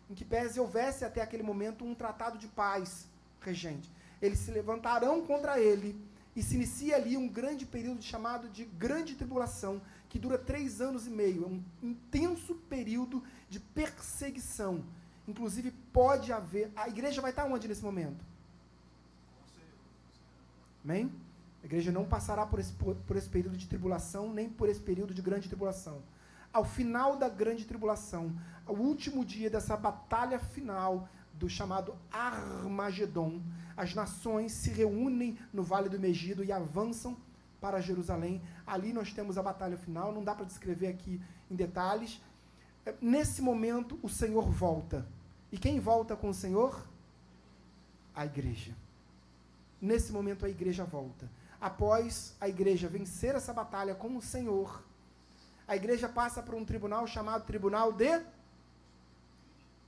em que pese houvesse até aquele momento um tratado de paz regente. Eles se levantarão contra ele e se inicia ali um grande período chamado de grande tribulação, que dura três anos e meio. É um intenso período de perseguição. Inclusive, pode haver. A igreja vai estar onde nesse momento? Amém? A igreja não passará por esse, por, por esse período de tribulação, nem por esse período de grande tribulação. Ao final da grande tribulação, ao último dia dessa batalha final do chamado Armagedon, as nações se reúnem no Vale do Megido e avançam para Jerusalém. Ali nós temos a batalha final, não dá para descrever aqui em detalhes. Nesse momento, o Senhor volta. E quem volta com o Senhor? A igreja. Nesse momento a igreja volta. Após a igreja vencer essa batalha com o Senhor, a igreja passa por um tribunal chamado Tribunal de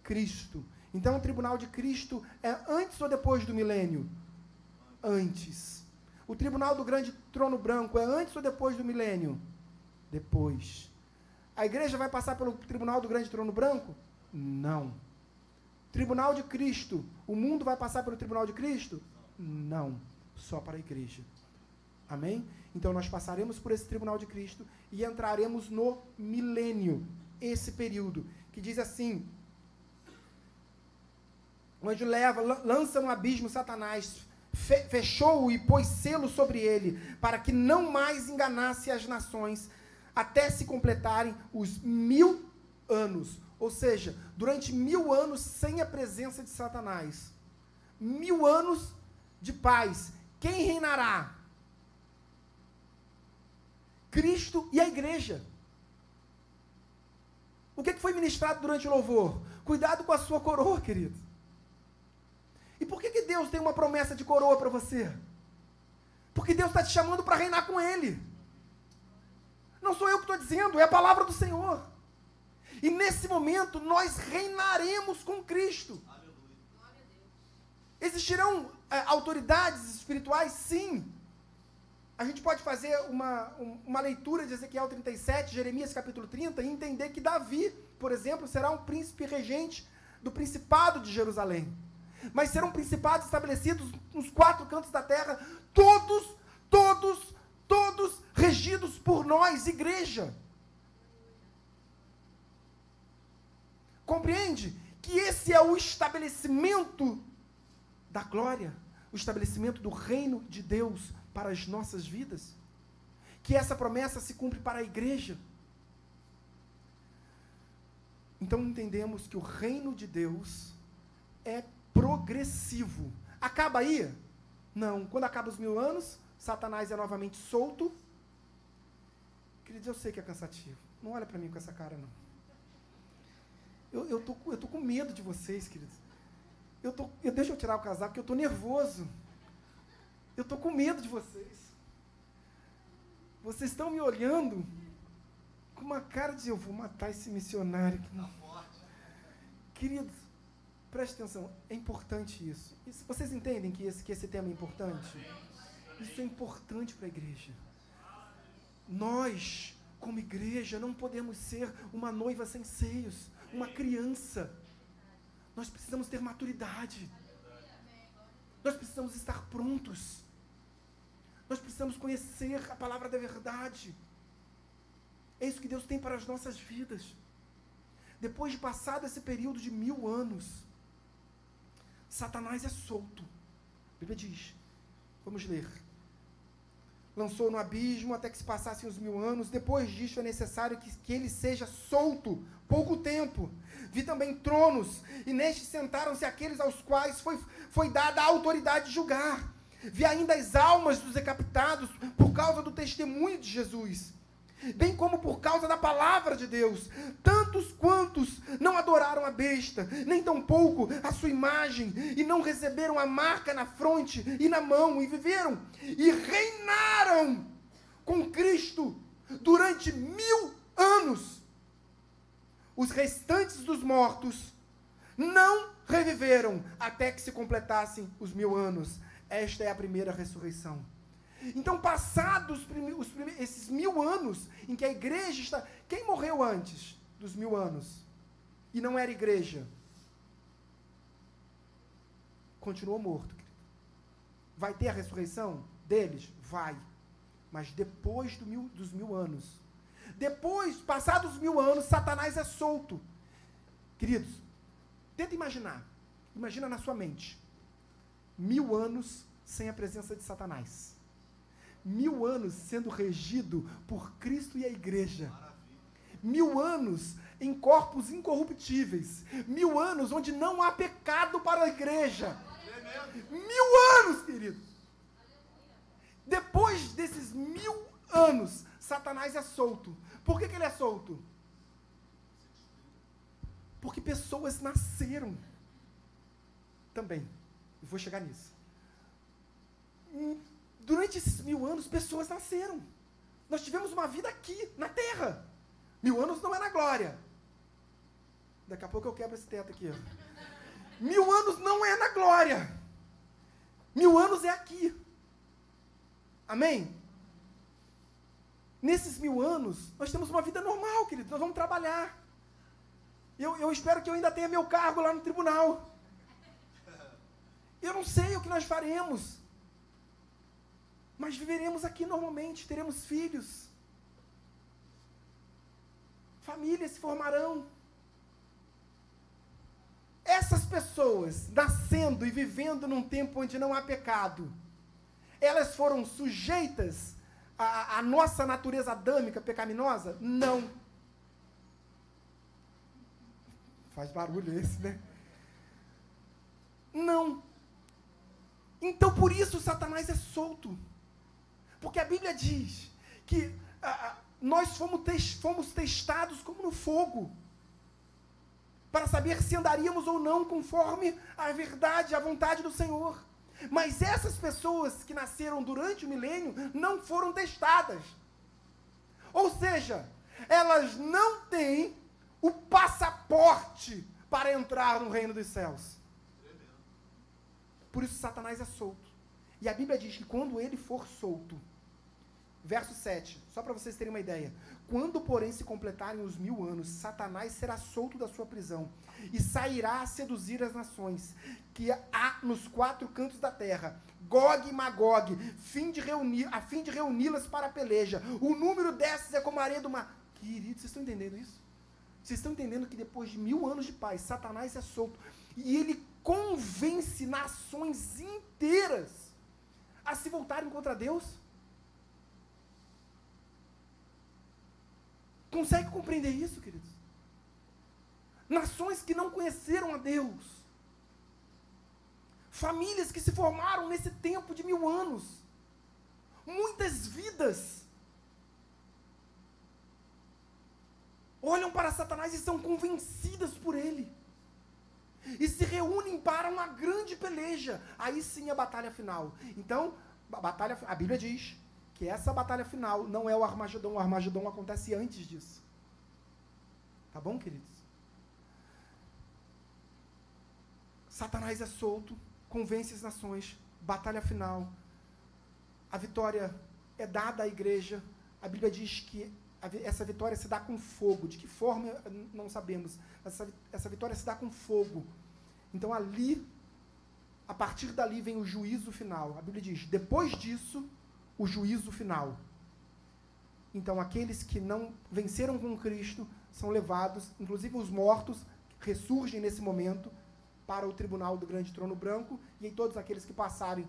Cristo. Então o tribunal de Cristo é antes ou depois do milênio? Antes. O tribunal do grande trono branco é antes ou depois do milênio? Depois. A igreja vai passar pelo tribunal do grande trono branco? Não. Tribunal de Cristo. O mundo vai passar pelo tribunal de Cristo? Não, só para a igreja. Amém? Então nós passaremos por esse tribunal de Cristo e entraremos no milênio, esse período, que diz assim: o anjo leva, lança no abismo Satanás, fechou-o e pôs selo sobre ele, para que não mais enganasse as nações, até se completarem os mil anos. Ou seja, durante mil anos sem a presença de Satanás. Mil anos de paz. Quem reinará? Cristo e a igreja. O que foi ministrado durante o louvor? Cuidado com a sua coroa, querido. E por que, que Deus tem uma promessa de coroa para você? Porque Deus está te chamando para reinar com Ele. Não sou eu que estou dizendo, é a palavra do Senhor. E nesse momento nós reinaremos com Cristo. Existirão é, autoridades espirituais? Sim. a gente pode fazer uma, uma leitura de Ezequiel 37, Jeremias capítulo 30 e entender que Davi, por exemplo, será um príncipe regente do principado de Jerusalém. Mas serão principados estabelecidos nos quatro cantos da terra, todos, todos, todos regidos por nós, igreja. Compreende que esse é o estabelecimento da glória, o estabelecimento do reino de Deus para as nossas vidas? Que essa promessa se cumpre para a igreja. Então entendemos que o reino de Deus é progressivo. Acaba aí? Não. Quando acaba os mil anos, Satanás é novamente solto. Queridos, eu sei que é cansativo. Não olha para mim com essa cara, não. Eu, eu, tô, eu tô com medo de vocês, queridos. Eu tô, eu, deixa eu tirar o casaco, porque eu tô nervoso. Eu estou com medo de vocês. Vocês estão me olhando com uma cara de eu vou matar esse missionário. Que não. Queridos, preste atenção, é importante isso. isso. Vocês entendem que esse, que esse tema é importante? Isso é importante para a igreja. Nós, como igreja, não podemos ser uma noiva sem seios, uma criança. Nós precisamos ter maturidade. Nós precisamos estar prontos. Nós precisamos conhecer a palavra da verdade. É isso que Deus tem para as nossas vidas. Depois de passado esse período de mil anos, Satanás é solto. A Bíblia diz. Vamos ler. Lançou no abismo até que se passassem os mil anos. Depois disso é necessário que, que ele seja solto pouco tempo. Vi também tronos, e nestes sentaram-se aqueles aos quais foi, foi dada a autoridade de julgar. Vi ainda as almas dos decapitados por causa do testemunho de Jesus, bem como por causa da palavra de Deus. Tantos quantos não adoraram a besta, nem tampouco a sua imagem, e não receberam a marca na fronte e na mão, e viveram e reinaram com Cristo durante mil anos. Os restantes dos mortos não reviveram até que se completassem os mil anos. Esta é a primeira ressurreição. Então, passados os esses mil anos em que a igreja está. Quem morreu antes dos mil anos e não era igreja? Continuou morto. Vai ter a ressurreição deles? Vai. Mas depois do mil, dos mil anos. Depois, passados os mil anos, Satanás é solto. Queridos, tenta imaginar. Imagina na sua mente mil anos sem a presença de Satanás. Mil anos sendo regido por Cristo e a igreja. Mil anos em corpos incorruptíveis. Mil anos onde não há pecado para a igreja. Mil anos, querido. Depois desses mil anos, Satanás é solto. Por que, que ele é solto? Porque pessoas nasceram também. E vou chegar nisso. Durante esses mil anos, pessoas nasceram. Nós tivemos uma vida aqui, na terra. Mil anos não é na glória. Daqui a pouco eu quebro esse teto aqui. Mil anos não é na glória. Mil anos é aqui. Amém? Nesses mil anos, nós temos uma vida normal, querido. Nós vamos trabalhar. Eu, eu espero que eu ainda tenha meu cargo lá no tribunal. Eu não sei o que nós faremos. Mas viveremos aqui normalmente, teremos filhos. Famílias se formarão. Essas pessoas, nascendo e vivendo num tempo onde não há pecado, elas foram sujeitas à, à nossa natureza adâmica pecaminosa? Não. Faz barulho esse, né? Não. Então por isso Satanás é solto. Porque a Bíblia diz que ah, nós fomos, fomos testados como no fogo. Para saber se andaríamos ou não conforme a verdade, a vontade do Senhor. Mas essas pessoas que nasceram durante o milênio não foram testadas. Ou seja, elas não têm o passaporte para entrar no reino dos céus. Por isso Satanás é solto. E a Bíblia diz que quando ele for solto, Verso 7, só para vocês terem uma ideia. Quando, porém, se completarem os mil anos, Satanás será solto da sua prisão e sairá a seduzir as nações que há nos quatro cantos da terra, Gog e Magog, fim de reunir, a fim de reuni-las para a peleja. O número dessas é como a areia do mar. Queridos, vocês estão entendendo isso? Vocês estão entendendo que depois de mil anos de paz, Satanás é solto e ele convence nações inteiras a se voltarem contra Deus? Consegue compreender isso, queridos? Nações que não conheceram a Deus. Famílias que se formaram nesse tempo de mil anos. Muitas vidas. Olham para Satanás e são convencidas por ele. E se reúnem para uma grande peleja. Aí sim a batalha final. Então, a batalha, a Bíblia diz que essa batalha final não é o Armagedon, o Armagedon acontece antes disso. Tá bom, queridos? Satanás é solto, convence as nações, batalha final. A vitória é dada à igreja. A Bíblia diz que essa vitória se dá com fogo. De que forma não sabemos. Essa, essa vitória se dá com fogo. Então ali, a partir dali vem o juízo final. A Bíblia diz: depois disso, o juízo final. Então, aqueles que não venceram com Cristo são levados, inclusive os mortos, ressurgem nesse momento para o tribunal do grande trono branco, e em todos aqueles que passarem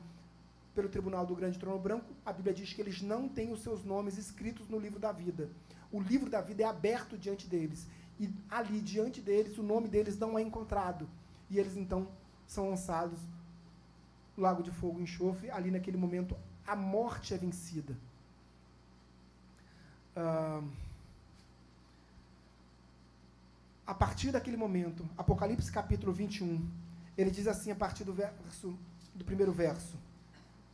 pelo tribunal do grande trono branco, a Bíblia diz que eles não têm os seus nomes escritos no livro da vida. O livro da vida é aberto diante deles, e ali diante deles o nome deles não é encontrado, e eles então são lançados no lago de fogo enxofre, ali naquele momento a morte é vencida. A partir daquele momento, Apocalipse capítulo 21, ele diz assim a partir do verso do primeiro verso: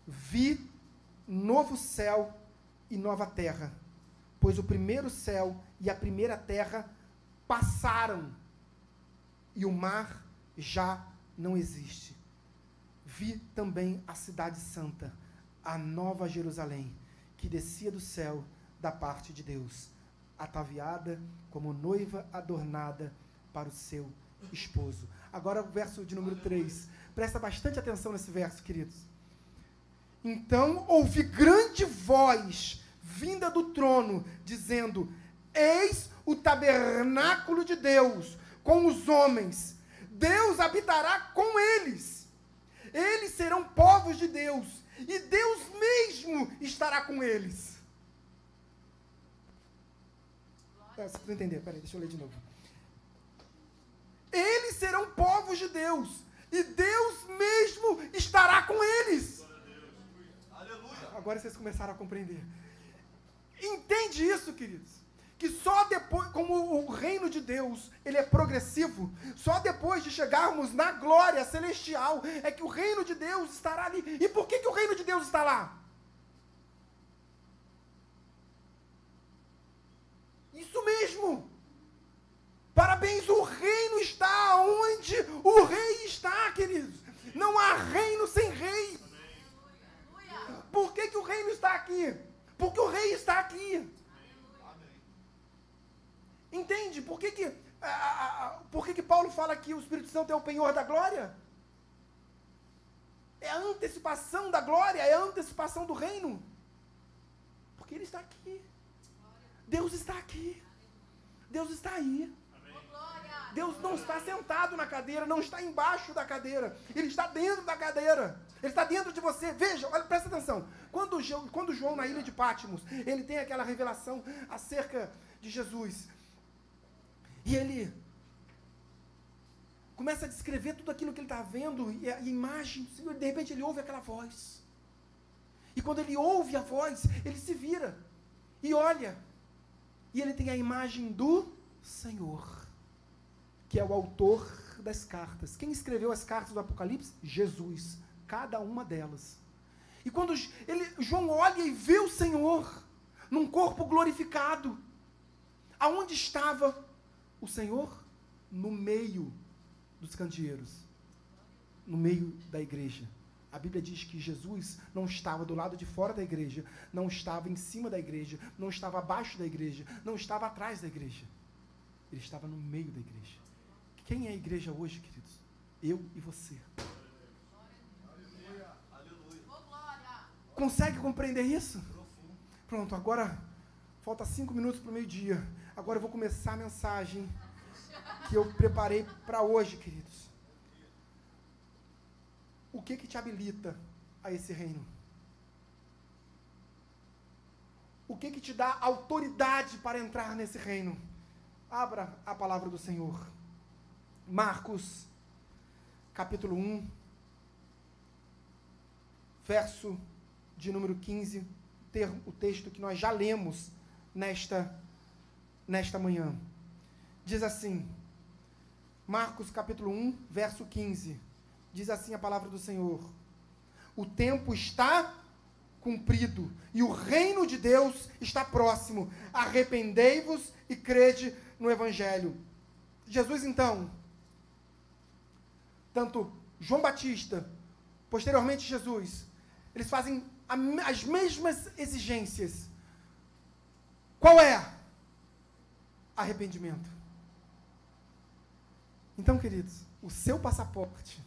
Vi novo céu e nova terra, pois o primeiro céu e a primeira terra passaram e o mar já não existe. Vi também a cidade santa, a nova Jerusalém, que descia do céu da parte de Deus, ataviada como noiva adornada para o seu esposo. Agora o verso de número 3. Presta bastante atenção nesse verso, queridos. Então ouvi grande voz vinda do trono, dizendo: Eis o tabernáculo de Deus com os homens. Deus habitará com eles. Eles serão povos de Deus e Deus mesmo estará com eles. Ah, você precisa entender, peraí, deixa eu ler de novo. Eles serão povos de Deus, e Deus mesmo estará com eles. Agora vocês começaram a compreender. Entende isso, queridos? Que só depois, como o reino de Deus, ele é progressivo, só depois de chegarmos na glória celestial é que o reino de Deus estará ali. E por que, que o reino de Deus está lá? Isso mesmo. Parabéns, o reino está onde o rei está, queridos. Não há reino sem rei. Por que, que o reino está aqui? Porque o rei está aqui. Entende? Por que, que, a, a, por que, que Paulo fala que o Espírito Santo é o penhor da glória? É a antecipação da glória, é a antecipação do reino. Porque ele está aqui. Deus está aqui. Deus está aí. Deus não está sentado na cadeira, não está embaixo da cadeira. Ele está dentro da cadeira. Ele está dentro de você. Veja, olha, presta atenção. Quando, quando João, na ilha de Pátimos, ele tem aquela revelação acerca de Jesus. E ele começa a descrever tudo aquilo que ele está vendo, e a imagem do Senhor, de repente ele ouve aquela voz. E quando ele ouve a voz, ele se vira e olha. E ele tem a imagem do Senhor, que é o autor das cartas. Quem escreveu as cartas do Apocalipse? Jesus. Cada uma delas. E quando ele, João olha e vê o Senhor num corpo glorificado, aonde estava o Senhor no meio dos candeeiros, no meio da igreja. A Bíblia diz que Jesus não estava do lado de fora da igreja, não estava em cima da igreja, não estava abaixo da igreja, não estava atrás da igreja. Ele estava no meio da igreja. Quem é a igreja hoje, queridos? Eu e você. Consegue compreender isso? Pronto, agora falta cinco minutos para o meio-dia. Agora eu vou começar a mensagem que eu preparei para hoje, queridos. O que que te habilita a esse reino? O que que te dá autoridade para entrar nesse reino? Abra a palavra do Senhor. Marcos, capítulo 1, verso de número 15, o texto que nós já lemos nesta, nesta manhã. Diz assim, Marcos capítulo 1, verso 15. Diz assim a palavra do Senhor: O tempo está cumprido e o reino de Deus está próximo. Arrependei-vos e crede no evangelho. Jesus então, tanto João Batista, posteriormente Jesus, eles fazem as mesmas exigências. Qual é? Arrependimento. Então, queridos, o seu passaporte.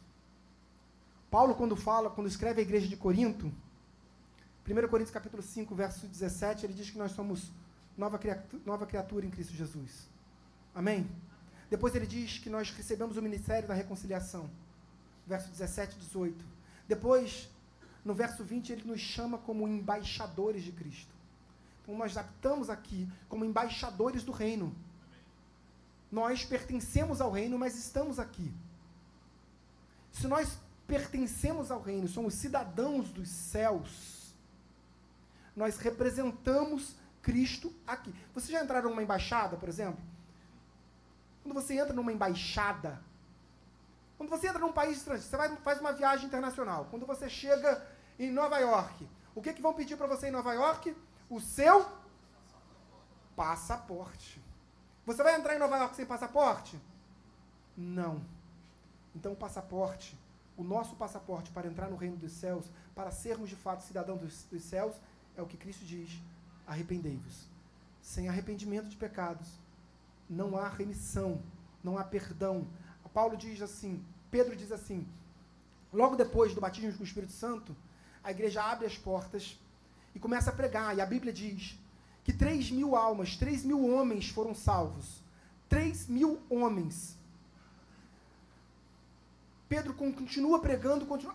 Paulo, quando fala, quando escreve a igreja de Corinto, 1 Coríntios capítulo 5, verso 17, ele diz que nós somos nova criatura, nova criatura em Cristo Jesus. Amém? Depois ele diz que nós recebemos o ministério da reconciliação. Verso 17 e 18. Depois no verso 20, ele nos chama como embaixadores de Cristo. Então, nós estamos aqui como embaixadores do reino. Nós pertencemos ao reino, mas estamos aqui. Se nós pertencemos ao reino, somos cidadãos dos céus, nós representamos Cristo aqui. Vocês já entraram numa embaixada, por exemplo? Quando você entra numa embaixada, quando você entra num país estrangeiro, você vai, faz uma viagem internacional. Quando você chega em Nova York, o que, que vão pedir para você em Nova York? O seu passaporte. Você vai entrar em Nova York sem passaporte? Não. Então, o passaporte, o nosso passaporte para entrar no reino dos céus, para sermos de fato cidadãos dos, dos céus, é o que Cristo diz: arrependei-vos. Sem arrependimento de pecados, não há remissão, não há perdão. Paulo diz assim: Pedro diz assim, logo depois do batismo com o Espírito Santo, a igreja abre as portas e começa a pregar. E a Bíblia diz que 3 mil almas, 3 mil homens foram salvos. 3 mil homens. Pedro continua pregando, continua,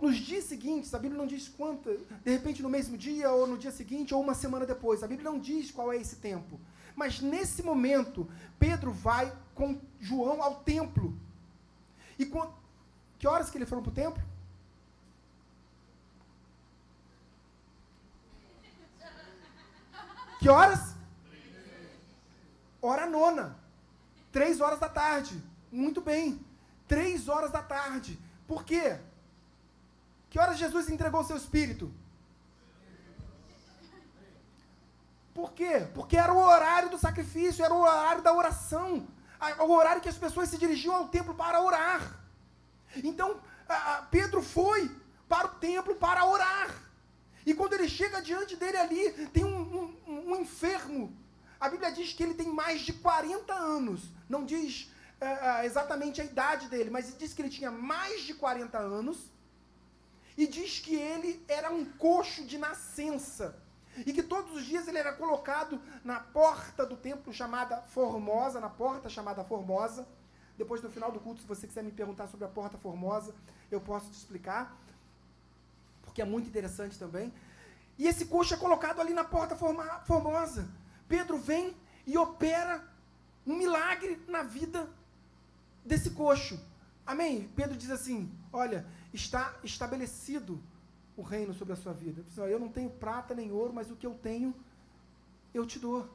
nos dias seguintes, a Bíblia não diz quanto, de repente no mesmo dia, ou no dia seguinte, ou uma semana depois. A Bíblia não diz qual é esse tempo. Mas nesse momento, Pedro vai com João ao templo. E com, que horas que eles foram para o templo? Que horas? Hora nona. Três horas da tarde. Muito bem. Três horas da tarde. Por quê? Que horas Jesus entregou o seu espírito? Por quê? Porque era o horário do sacrifício, era o horário da oração, o horário que as pessoas se dirigiam ao templo para orar. Então, Pedro foi para o templo para orar. E quando ele chega diante dele ali, tem um, um, enfermo. A Bíblia diz que ele tem mais de 40 anos. Não diz uh, exatamente a idade dele, mas diz que ele tinha mais de 40 anos. E diz que ele era um coxo de nascença. E que todos os dias ele era colocado na porta do templo chamada Formosa, na porta chamada Formosa. Depois, no final do culto, se você quiser me perguntar sobre a porta Formosa, eu posso te explicar porque é muito interessante também. E esse coxo é colocado ali na porta formosa. Pedro vem e opera um milagre na vida desse coxo. Amém? Pedro diz assim: Olha, está estabelecido o reino sobre a sua vida. Eu não tenho prata nem ouro, mas o que eu tenho, eu te dou.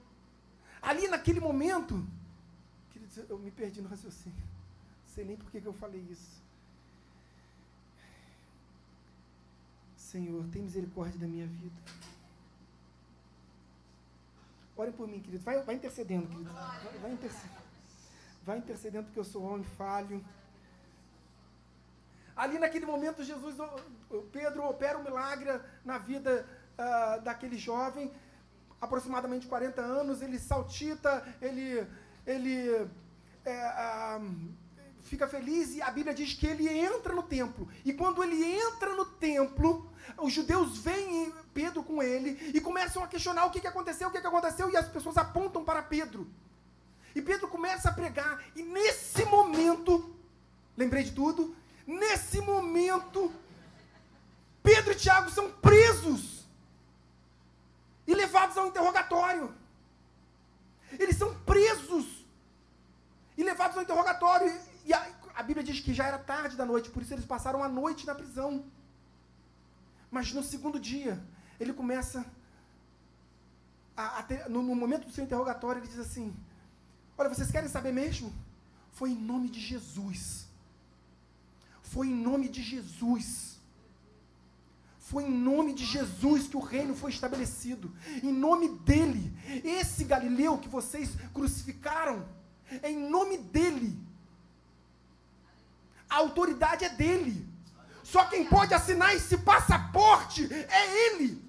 Ali naquele momento, eu me perdi no raciocínio. Não sei nem por que eu falei isso. Senhor, tem misericórdia da minha vida. Orem por mim, querido. Vai, vai intercedendo, querido. Vai, vai intercedendo. Vai intercedendo porque eu sou homem falho. Ali naquele momento, Jesus, Pedro opera um milagre na vida uh, daquele jovem, aproximadamente 40 anos, ele saltita, ele, ele é, uh, fica feliz e a Bíblia diz que ele entra no templo. E quando ele entra no templo, os judeus veem Pedro com ele e começam a questionar o que, que aconteceu, o que, que aconteceu, e as pessoas apontam para Pedro. E Pedro começa a pregar, e nesse momento, lembrei de tudo, nesse momento, Pedro e Tiago são presos e levados ao interrogatório. Eles são presos e levados ao interrogatório. E a, a Bíblia diz que já era tarde da noite, por isso eles passaram a noite na prisão. Mas no segundo dia, ele começa a, a ter, no, no, momento do seu interrogatório, ele diz assim: Olha, vocês querem saber mesmo? Foi em nome de Jesus. Foi em nome de Jesus. Foi em nome de Jesus que o reino foi estabelecido. Em nome dele. Esse Galileu que vocês crucificaram, é em nome dele. A autoridade é dele. Só quem pode assinar esse passaporte é Ele.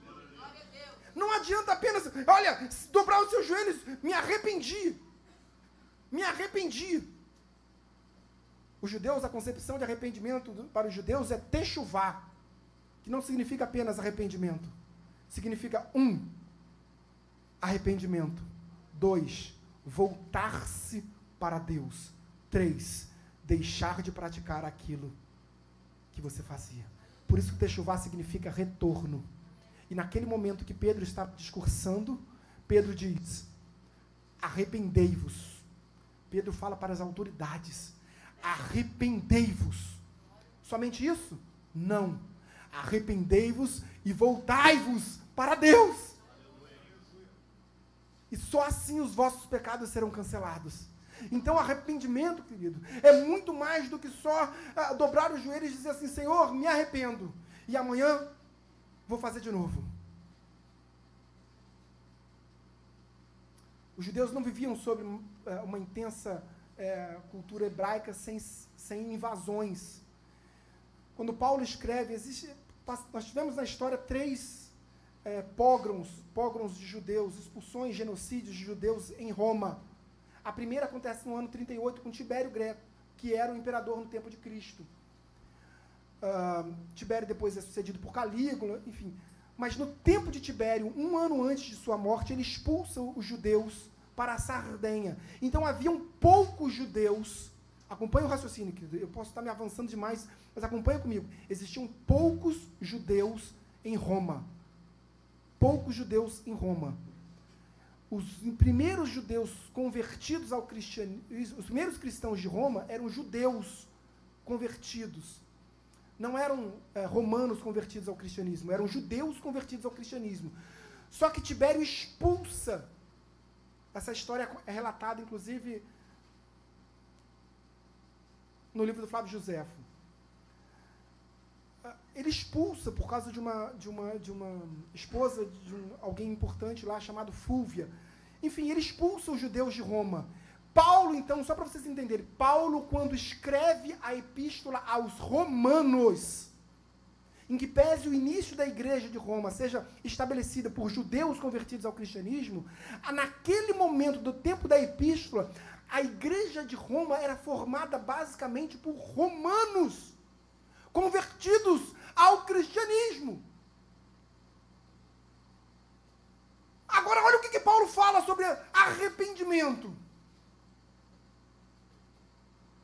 Não adianta apenas, olha, dobrar os seus joelhos, me arrependi. Me arrependi. Os judeus, a concepção de arrependimento para os judeus é techuvá, que não significa apenas arrependimento. Significa um, arrependimento. Dois, voltar-se para Deus. Três, deixar de praticar aquilo que você fazia. Por isso que techuvá significa retorno. E naquele momento que Pedro está discursando, Pedro diz: arrependei-vos. Pedro fala para as autoridades: arrependei-vos. Somente isso? Não. Arrependei-vos e voltai-vos para Deus. E só assim os vossos pecados serão cancelados. Então, arrependimento, querido, é muito mais do que só ah, dobrar os joelhos e dizer assim: Senhor, me arrependo. E amanhã vou fazer de novo. Os judeus não viviam sob é, uma intensa é, cultura hebraica sem, sem invasões. Quando Paulo escreve, existe, nós tivemos na história três é, pogroms, pogroms de judeus, expulsões, genocídios de judeus em Roma. A primeira acontece no ano 38 com Tibério Greco, que era o imperador no tempo de Cristo. Uh, Tibério depois é sucedido por Calígula, enfim. Mas no tempo de Tibério, um ano antes de sua morte, ele expulsa os judeus para a Sardenha. Então haviam poucos judeus. Acompanhe o raciocínio, querido. Eu posso estar me avançando demais, mas acompanhe comigo. Existiam poucos judeus em Roma. Poucos judeus em Roma os primeiros judeus convertidos ao cristianismo, os primeiros cristãos de Roma eram judeus convertidos. Não eram é, romanos convertidos ao cristianismo, eram judeus convertidos ao cristianismo. Só que Tibério expulsa. Essa história é relatada, inclusive, no livro do Flávio Josefo. Ele expulsa por causa de uma, de uma, de uma esposa de um, alguém importante lá chamado Fúvia. Enfim, ele expulsa os judeus de Roma. Paulo, então, só para vocês entenderem, Paulo, quando escreve a epístola aos romanos, em que pese o início da igreja de Roma seja estabelecida por judeus convertidos ao cristianismo, naquele momento do tempo da epístola, a igreja de Roma era formada basicamente por romanos convertidos ao cristianismo. Agora, olha o que, que Paulo fala sobre arrependimento.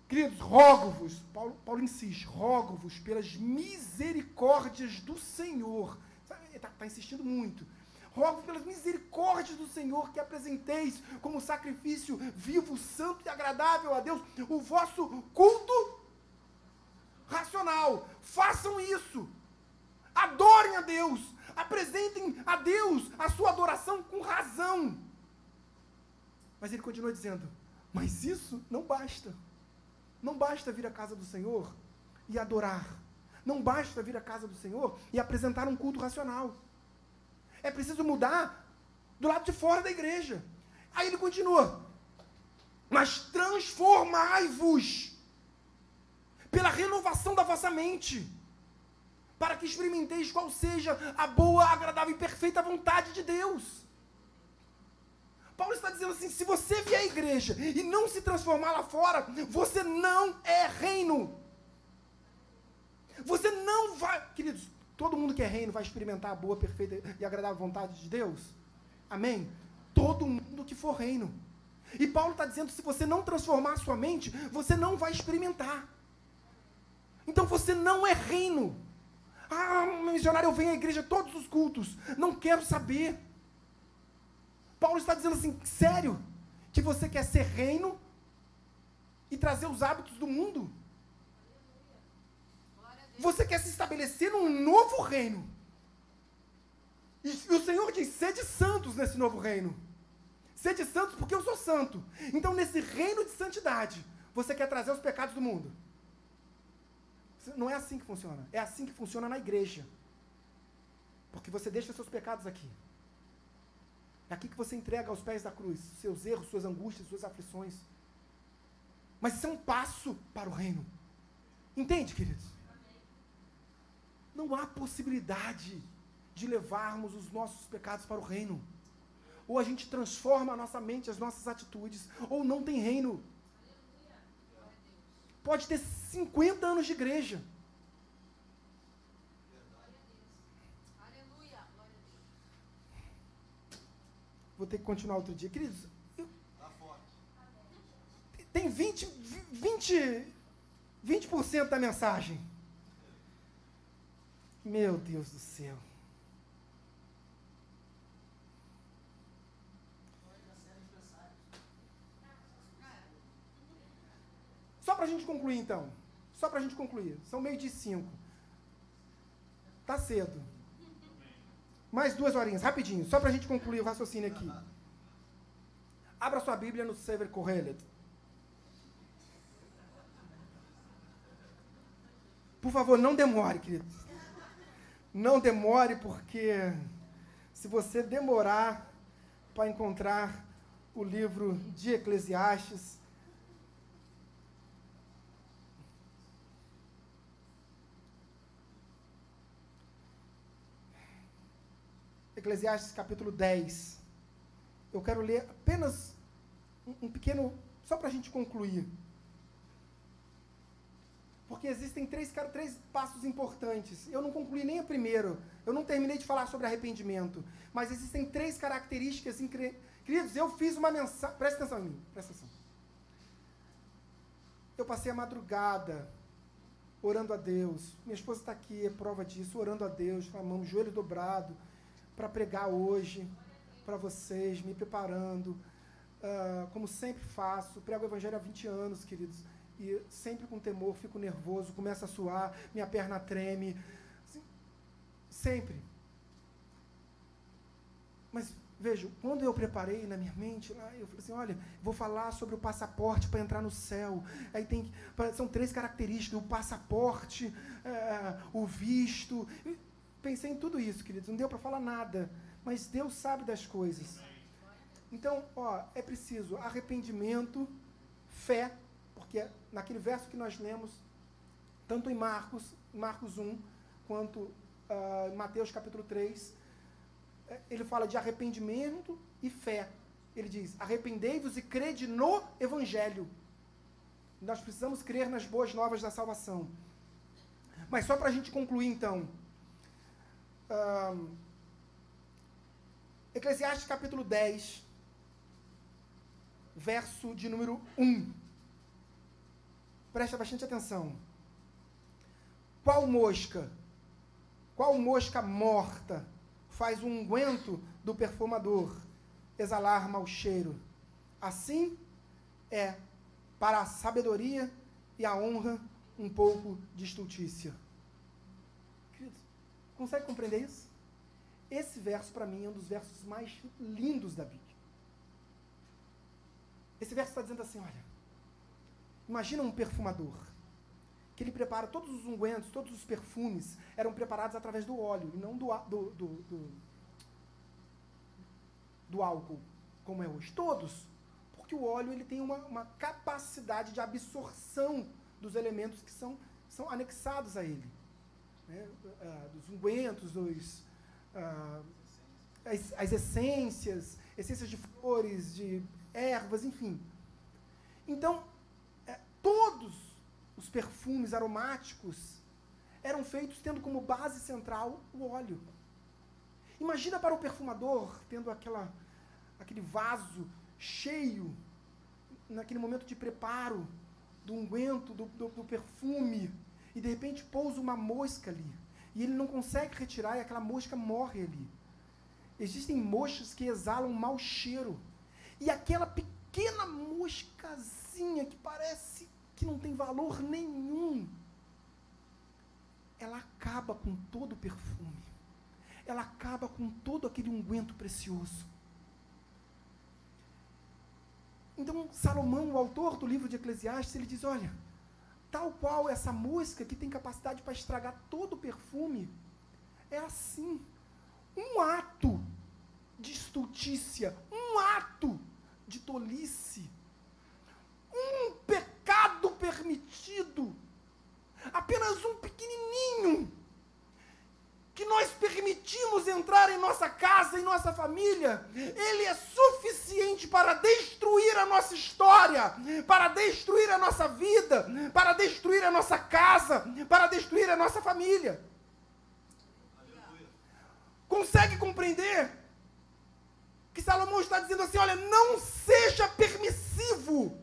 Queridos, rogo-vos, Paulo, Paulo insiste, rogo-vos pelas misericórdias do Senhor. Está tá insistindo muito. Rogo pelas misericórdias do Senhor que apresenteis como sacrifício vivo, santo e agradável a Deus o vosso culto racional. Façam isso. Adorem a Deus. Apresentem a Deus a sua adoração com razão. Mas ele continua dizendo: Mas isso não basta. Não basta vir à casa do Senhor e adorar. Não basta vir à casa do Senhor e apresentar um culto racional. É preciso mudar do lado de fora da igreja. Aí ele continua: Mas transformai-vos pela renovação da vossa mente, para que experimenteis qual seja a boa, agradável e perfeita vontade de Deus. Paulo está dizendo assim: se você vier à igreja e não se transformar lá fora, você não é reino. Você não vai, queridos, todo mundo que é reino vai experimentar a boa, perfeita e agradável vontade de Deus. Amém? Todo mundo que for reino. E Paulo está dizendo: se você não transformar a sua mente, você não vai experimentar. Então você não é reino. Ah, missionário, eu venho à igreja todos os cultos. Não quero saber. Paulo está dizendo assim: sério? Que você quer ser reino e trazer os hábitos do mundo? Você quer se estabelecer num novo reino. E, o Senhor diz: sede santos nesse novo reino. Sede santos porque eu sou santo. Então, nesse reino de santidade, você quer trazer os pecados do mundo. Não é assim que funciona. É assim que funciona na igreja. Porque você deixa seus pecados aqui. É aqui que você entrega aos pés da cruz seus erros, suas angústias, suas aflições. Mas isso é um passo para o reino. Entende, queridos? Não há possibilidade de levarmos os nossos pecados para o reino. Ou a gente transforma a nossa mente, as nossas atitudes, ou não tem reino. Pode ter 50 anos de igreja. Vou ter que continuar outro dia. Queridos, eu, tem 20, 20, 20% da mensagem. Meu Deus do céu. Só para a gente concluir, então. Só para a gente concluir. São meio de cinco. Tá cedo. Mais duas horinhas, rapidinho. Só para a gente concluir o raciocínio aqui. Abra sua Bíblia no Sever Kohelet. Por favor, não demore, querido. Não demore, porque se você demorar para encontrar o livro de Eclesiastes, Eclesiastes capítulo 10. Eu quero ler apenas um, pequeno, só para a gente concluir. Porque existem três, três passos importantes. Eu não concluí nem o primeiro. Eu não terminei de falar sobre arrependimento. Mas existem três características incríveis. Queridos, eu fiz uma mensagem. Presta atenção em mim. Presta atenção. Eu passei a madrugada orando a Deus. Minha esposa está aqui, é prova disso. Orando a Deus, clamando, joelho dobrado para pregar hoje para vocês, me preparando, uh, como sempre faço. Prego o Evangelho há 20 anos, queridos, e sempre com temor, fico nervoso, começo a suar, minha perna treme. Assim, sempre. Mas vejo, quando eu preparei na minha mente, lá, eu falei assim, olha, vou falar sobre o passaporte para entrar no céu. Aí tem são três características: o passaporte, é, o visto pensei em tudo isso, queridos. Não deu para falar nada. Mas Deus sabe das coisas. Então, ó, é preciso arrependimento, fé, porque naquele verso que nós lemos, tanto em Marcos, Marcos 1, quanto uh, em Mateus capítulo 3, é, ele fala de arrependimento e fé. Ele diz: arrependei-vos e crede no Evangelho. Nós precisamos crer nas boas novas da salvação. Mas só para a gente concluir, então, um, Eclesiastes capítulo 10, verso de número 1. Presta bastante atenção. Qual mosca, qual mosca morta faz o unguento do perfumador exalar mau cheiro? Assim é para a sabedoria e a honra um pouco de estultícia. Consegue compreender isso? Esse verso, para mim, é um dos versos mais lindos da Bíblia. Esse verso está dizendo assim: olha, imagina um perfumador, que ele prepara todos os ungüentos, todos os perfumes eram preparados através do óleo e não do, do, do, do, do álcool, como é hoje. Todos. Porque o óleo ele tem uma, uma capacidade de absorção dos elementos que são, são anexados a ele. Né? Ah, dos ungüentos, dos, ah, as, as essências, essências de flores, de ervas, enfim. Então, é, todos os perfumes aromáticos eram feitos tendo como base central o óleo. Imagina para o perfumador tendo aquela, aquele vaso cheio, naquele momento de preparo do unguento, do, do, do perfume, e de repente pousa uma mosca ali. E ele não consegue retirar e aquela mosca morre ali. Existem moscas que exalam um mau cheiro. E aquela pequena moscazinha que parece que não tem valor nenhum, ela acaba com todo o perfume. Ela acaba com todo aquele unguento precioso. Então, Salomão, o autor do livro de Eclesiastes, ele diz: olha, tal qual essa música que tem capacidade para estragar todo o perfume, é assim. Um ato de estultícia, um ato de tolice, um pecado permitido, apenas um pequenininho que nós permitimos entrar em nossa casa, em nossa família, ele é suficiente para destruir a nossa história, para destruir a nossa vida, para destruir a nossa casa, para destruir a nossa família. Consegue compreender? Que Salomão está dizendo assim: olha, não seja permissivo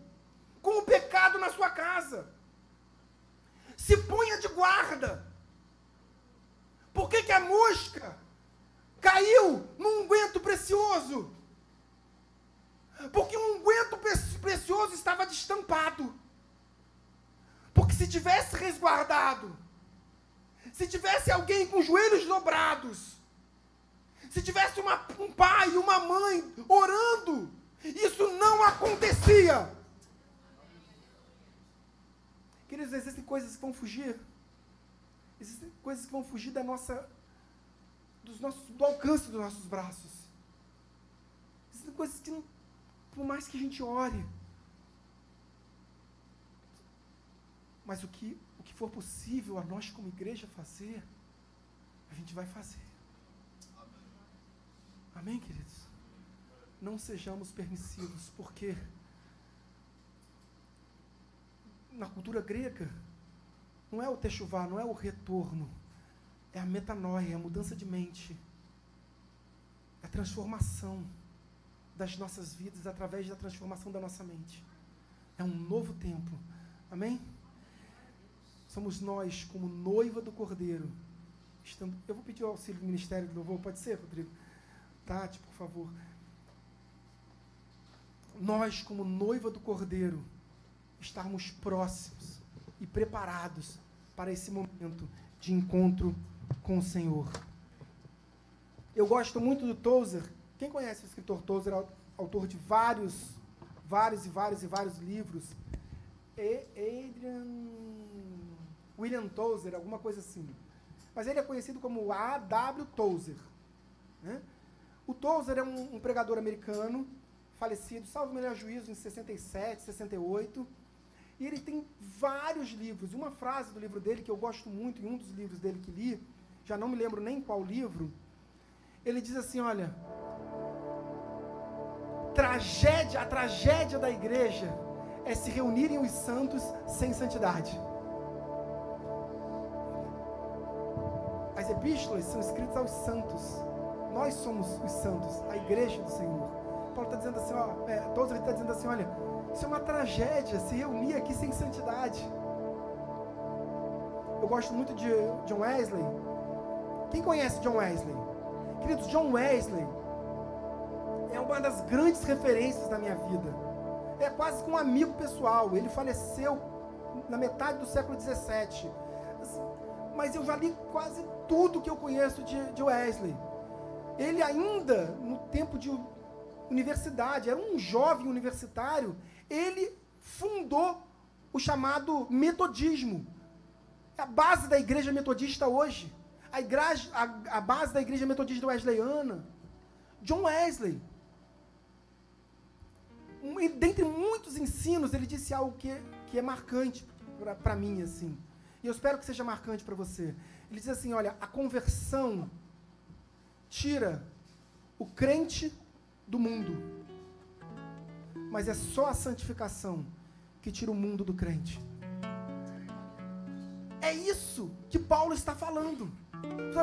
com o pecado na sua casa. Se ponha de guarda. Por que, que a mosca caiu num unguento precioso? Porque um unguento precioso estava destampado. Porque se tivesse resguardado, se tivesse alguém com joelhos dobrados, se tivesse uma, um pai e uma mãe orando, isso não acontecia. Queridos, existem coisas que vão fugir Existem coisas que vão fugir da nossa, dos nossos, do alcance dos nossos braços. Existem coisas que, não, por mais que a gente ore, mas o que, o que for possível a nós como igreja fazer, a gente vai fazer. Amém, queridos? Não sejamos permissivos, porque na cultura grega, não é o techuvá, não é o retorno. É a metanoia, é a mudança de mente. É a transformação das nossas vidas através da transformação da nossa mente. É um novo tempo. Amém? Somos nós, como noiva do Cordeiro. Estando, eu vou pedir o auxílio do Ministério do Louvor, pode ser, Rodrigo? Tati, por favor. Nós, como noiva do Cordeiro, estarmos próximos e preparados para esse momento de encontro com o Senhor. Eu gosto muito do Tozer. Quem conhece o escritor Tozer, autor de vários, vários e vários e vários livros? E Adrian William Tozer, alguma coisa assim. Mas ele é conhecido como A.W. Tozer. Né? O Tozer é um, um pregador americano, falecido, salvo melhor juízo, em 67, 68 e ele tem vários livros. Uma frase do livro dele que eu gosto muito, em um dos livros dele que li, já não me lembro nem qual livro, ele diz assim: olha, tragédia, a tragédia da igreja é se reunirem os santos sem santidade. As epístolas são escritas aos santos. Nós somos os santos, a igreja do Senhor. Paulo está dizendo assim, ó, é, todos ele está dizendo assim, olha, isso é uma tragédia, se reunir aqui sem santidade. Eu gosto muito de John Wesley. Quem conhece John Wesley? Queridos, John Wesley é uma das grandes referências da minha vida. É quase um amigo pessoal. Ele faleceu na metade do século XVII. Mas eu já li quase tudo que eu conheço de, de Wesley. Ele ainda, no tempo de universidade, era um jovem universitário, ele fundou o chamado metodismo. É a base da igreja metodista hoje. A, igreja, a, a base da igreja metodista wesleyana. John Wesley. Um, dentre muitos ensinos, ele disse algo que, que é marcante para mim assim. E eu espero que seja marcante para você. Ele diz assim: olha, a conversão tira o crente do mundo. Mas é só a santificação que tira o mundo do crente. É isso que Paulo está falando.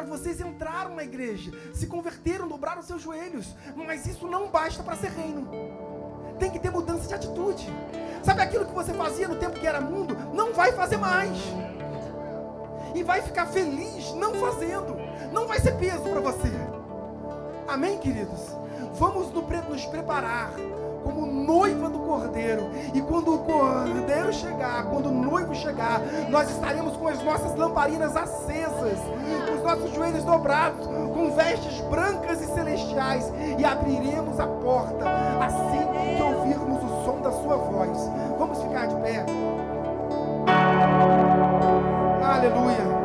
Vocês entraram na igreja, se converteram, dobraram seus joelhos, mas isso não basta para ser reino. Tem que ter mudança de atitude. Sabe aquilo que você fazia no tempo que era mundo? Não vai fazer mais. E vai ficar feliz não fazendo. Não vai ser peso para você. Amém, queridos? Vamos nos preparar como noiva do cordeiro. E quando o cordeiro chegar, quando o noivo chegar, nós estaremos com as nossas lamparinas acesas, com os nossos joelhos dobrados, com vestes brancas e celestiais, e abriremos a porta assim que ouvirmos o som da sua voz. Vamos ficar de pé. Aleluia.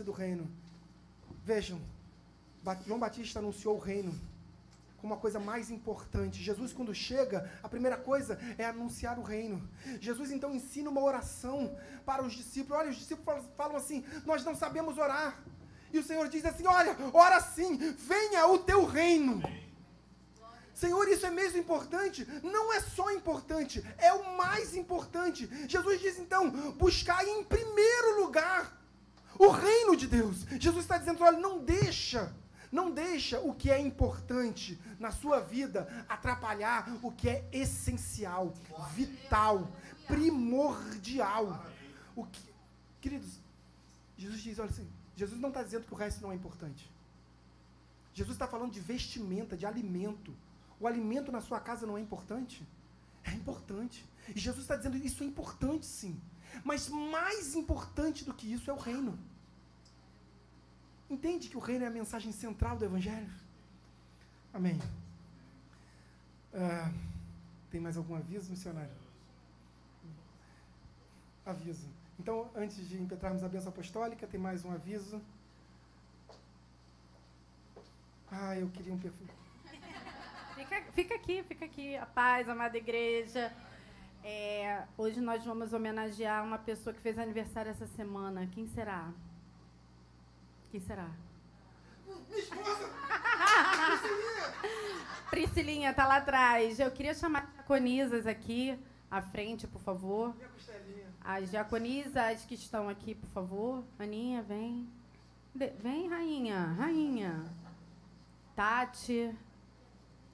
Do reino. Vejam, João Batista anunciou o reino como a coisa mais importante. Jesus, quando chega, a primeira coisa é anunciar o reino. Jesus então ensina uma oração para os discípulos. Olha, os discípulos falam assim: Nós não sabemos orar. E o Senhor diz assim: Olha, ora sim, venha o teu reino. Senhor, isso é mesmo importante? Não é só importante, é o mais importante. Jesus diz então: buscar em primeiro lugar o reino de Deus. Jesus está dizendo: olha, não deixa não deixa o que é importante na sua vida atrapalhar o que é essencial, vital, primordial. O que, queridos, Jesus diz, olha assim, Jesus não está dizendo que o resto não é importante. Jesus está falando de vestimenta, de alimento. O alimento na sua casa não é importante? É importante. E Jesus está dizendo isso é importante sim. Mas mais importante do que isso é o reino. Entende que o reino é a mensagem central do Evangelho? Amém. Uh, tem mais algum aviso, missionário? Aviso. Então, antes de impetrarmos a bênção apostólica, tem mais um aviso. Ah, eu queria um perfume. Fica, fica aqui, fica aqui. A paz, amada igreja. É, hoje nós vamos homenagear uma pessoa que fez aniversário essa semana. Quem será? Será? Minha esposa! Priscilinha. tá lá atrás. Eu queria chamar as diaconisas aqui à frente, por favor. As diaconisas que estão aqui, por favor. Aninha, vem. De vem, rainha. Rainha. Tati.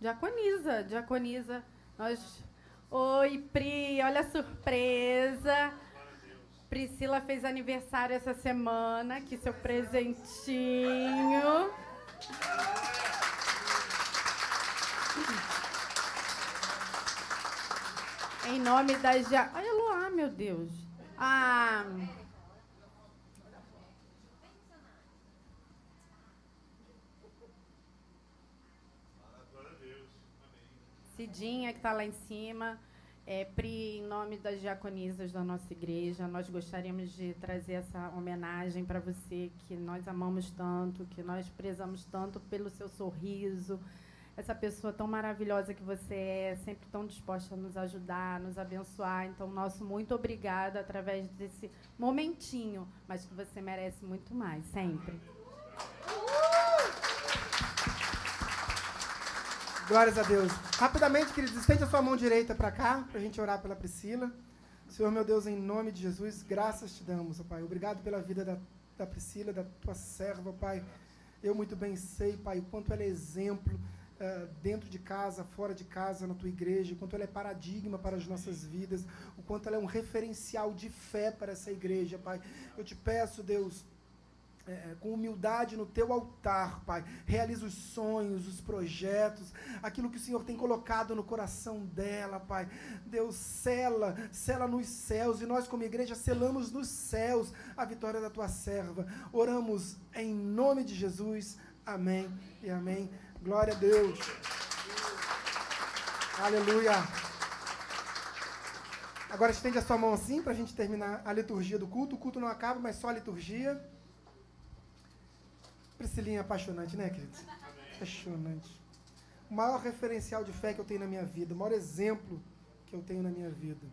Diaconisa, diaconisa. Nós. Oi, Pri, olha a surpresa. Priscila fez aniversário essa semana. Aqui seu presentinho. Em nome da ja... Olha Luar, meu Deus. Ah. Cidinha que está lá em cima. É, Pri, em nome das diaconisas da nossa igreja, nós gostaríamos de trazer essa homenagem para você, que nós amamos tanto, que nós prezamos tanto pelo seu sorriso, essa pessoa tão maravilhosa que você é, sempre tão disposta a nos ajudar, nos abençoar. Então, nosso muito obrigado através desse momentinho, mas que você merece muito mais, sempre. Glórias a Deus. Rapidamente, queridos, estende a sua mão direita para cá, para a gente orar pela Priscila. Senhor, meu Deus, em nome de Jesus, graças te damos, ó Pai. Obrigado pela vida da, da Priscila, da tua serva, Pai. Eu muito bem sei, Pai, o quanto ela é exemplo uh, dentro de casa, fora de casa, na tua igreja, o quanto ela é paradigma para as nossas vidas, o quanto ela é um referencial de fé para essa igreja, Pai. Eu te peço, Deus, é, é, com humildade no teu altar, Pai. Realiza os sonhos, os projetos, aquilo que o Senhor tem colocado no coração dela, Pai. Deus, cela, cela nos céus, e nós, como igreja, selamos nos céus a vitória da tua serva. Oramos em nome de Jesus. Amém e amém. Glória a Deus. Aleluia. Agora estende a sua mão assim para a gente terminar a liturgia do culto. O culto não acaba, mas só a liturgia. Priscilinha é apaixonante, né, queridos? Apaixonante. O maior referencial de fé que eu tenho na minha vida, o maior exemplo que eu tenho na minha vida.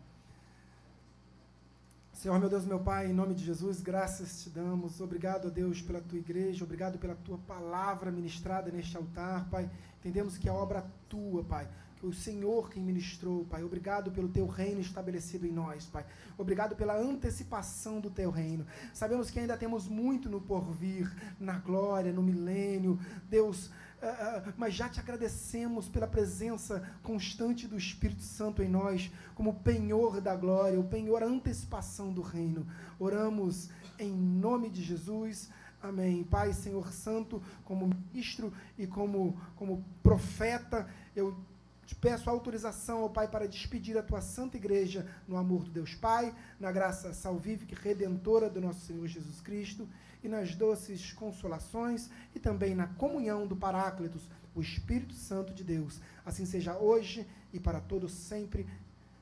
Senhor, meu Deus, meu Pai, em nome de Jesus, graças te damos. Obrigado, a Deus, pela tua igreja, obrigado pela tua palavra ministrada neste altar, Pai. Entendemos que é obra tua, Pai o Senhor quem ministrou, Pai. Obrigado pelo teu reino estabelecido em nós, Pai. Obrigado pela antecipação do teu reino. Sabemos que ainda temos muito no porvir, na glória, no milênio. Deus, Uh, uh, mas já te agradecemos pela presença constante do Espírito Santo em nós, como penhor da glória, o penhor antecipação do reino. Oramos em nome de Jesus. Amém. Pai, Senhor Santo, como ministro e como, como profeta, eu te peço autorização, ó Pai, para despedir a tua santa igreja no amor do Deus Pai, na graça salvífica e redentora do nosso Senhor Jesus Cristo e nas doces consolações e também na comunhão do Paráclitos, o Espírito Santo de Deus. Assim seja hoje e para todos sempre.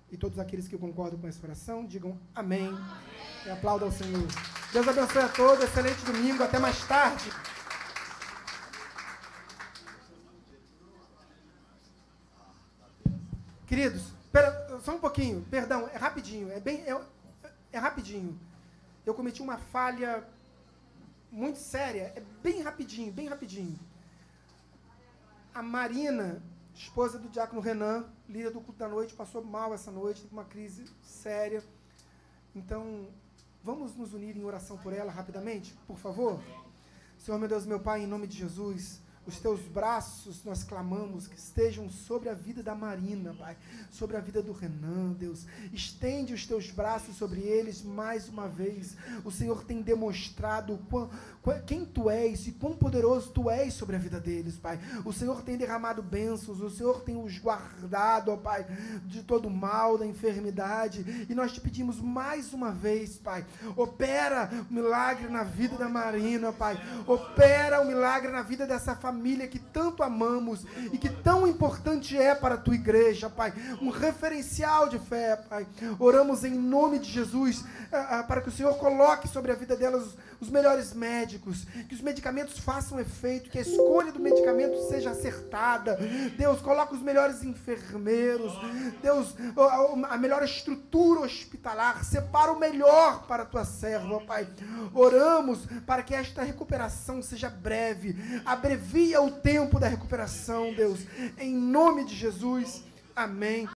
E todos aqueles que concordam com essa oração, digam amém. amém. E aplaudam ao Senhor. Deus abençoe a todos. Excelente domingo. Até mais tarde. Queridos, pera, só um pouquinho, perdão, é rapidinho, é bem, é, é rapidinho. Eu cometi uma falha muito séria, é bem rapidinho, bem rapidinho. A Marina, esposa do diácono Renan, líder do culto da noite, passou mal essa noite, uma crise séria. Então, vamos nos unir em oração por ela rapidamente, por favor? Senhor, meu Deus, meu Pai, em nome de Jesus, os teus braços, nós clamamos que estejam sobre a vida da Marina, Pai, sobre a vida do Renan, Deus. Estende os teus braços sobre eles mais uma vez. O Senhor tem demonstrado quão, quem tu és e quão poderoso tu és sobre a vida deles, Pai. O Senhor tem derramado bênçãos, o Senhor tem os guardado, ó Pai, de todo mal, da enfermidade. E nós te pedimos mais uma vez, Pai, opera o milagre na vida da Marina, Pai. Opera o milagre na vida dessa família que tanto amamos e que tão importante é para a tua igreja, Pai. Um referencial de fé, Pai. Oramos em nome de Jesus ah, ah, para que o Senhor coloque sobre a vida delas os melhores médicos, que os medicamentos façam efeito, que a escolha do medicamento seja acertada. Deus, coloca os melhores enfermeiros. Deus, a melhor estrutura hospitalar. Separa o melhor para a tua serva, Pai. Oramos para que esta recuperação seja breve. Abrevia o tempo da recuperação, Deus. Em nome de Jesus. Amém.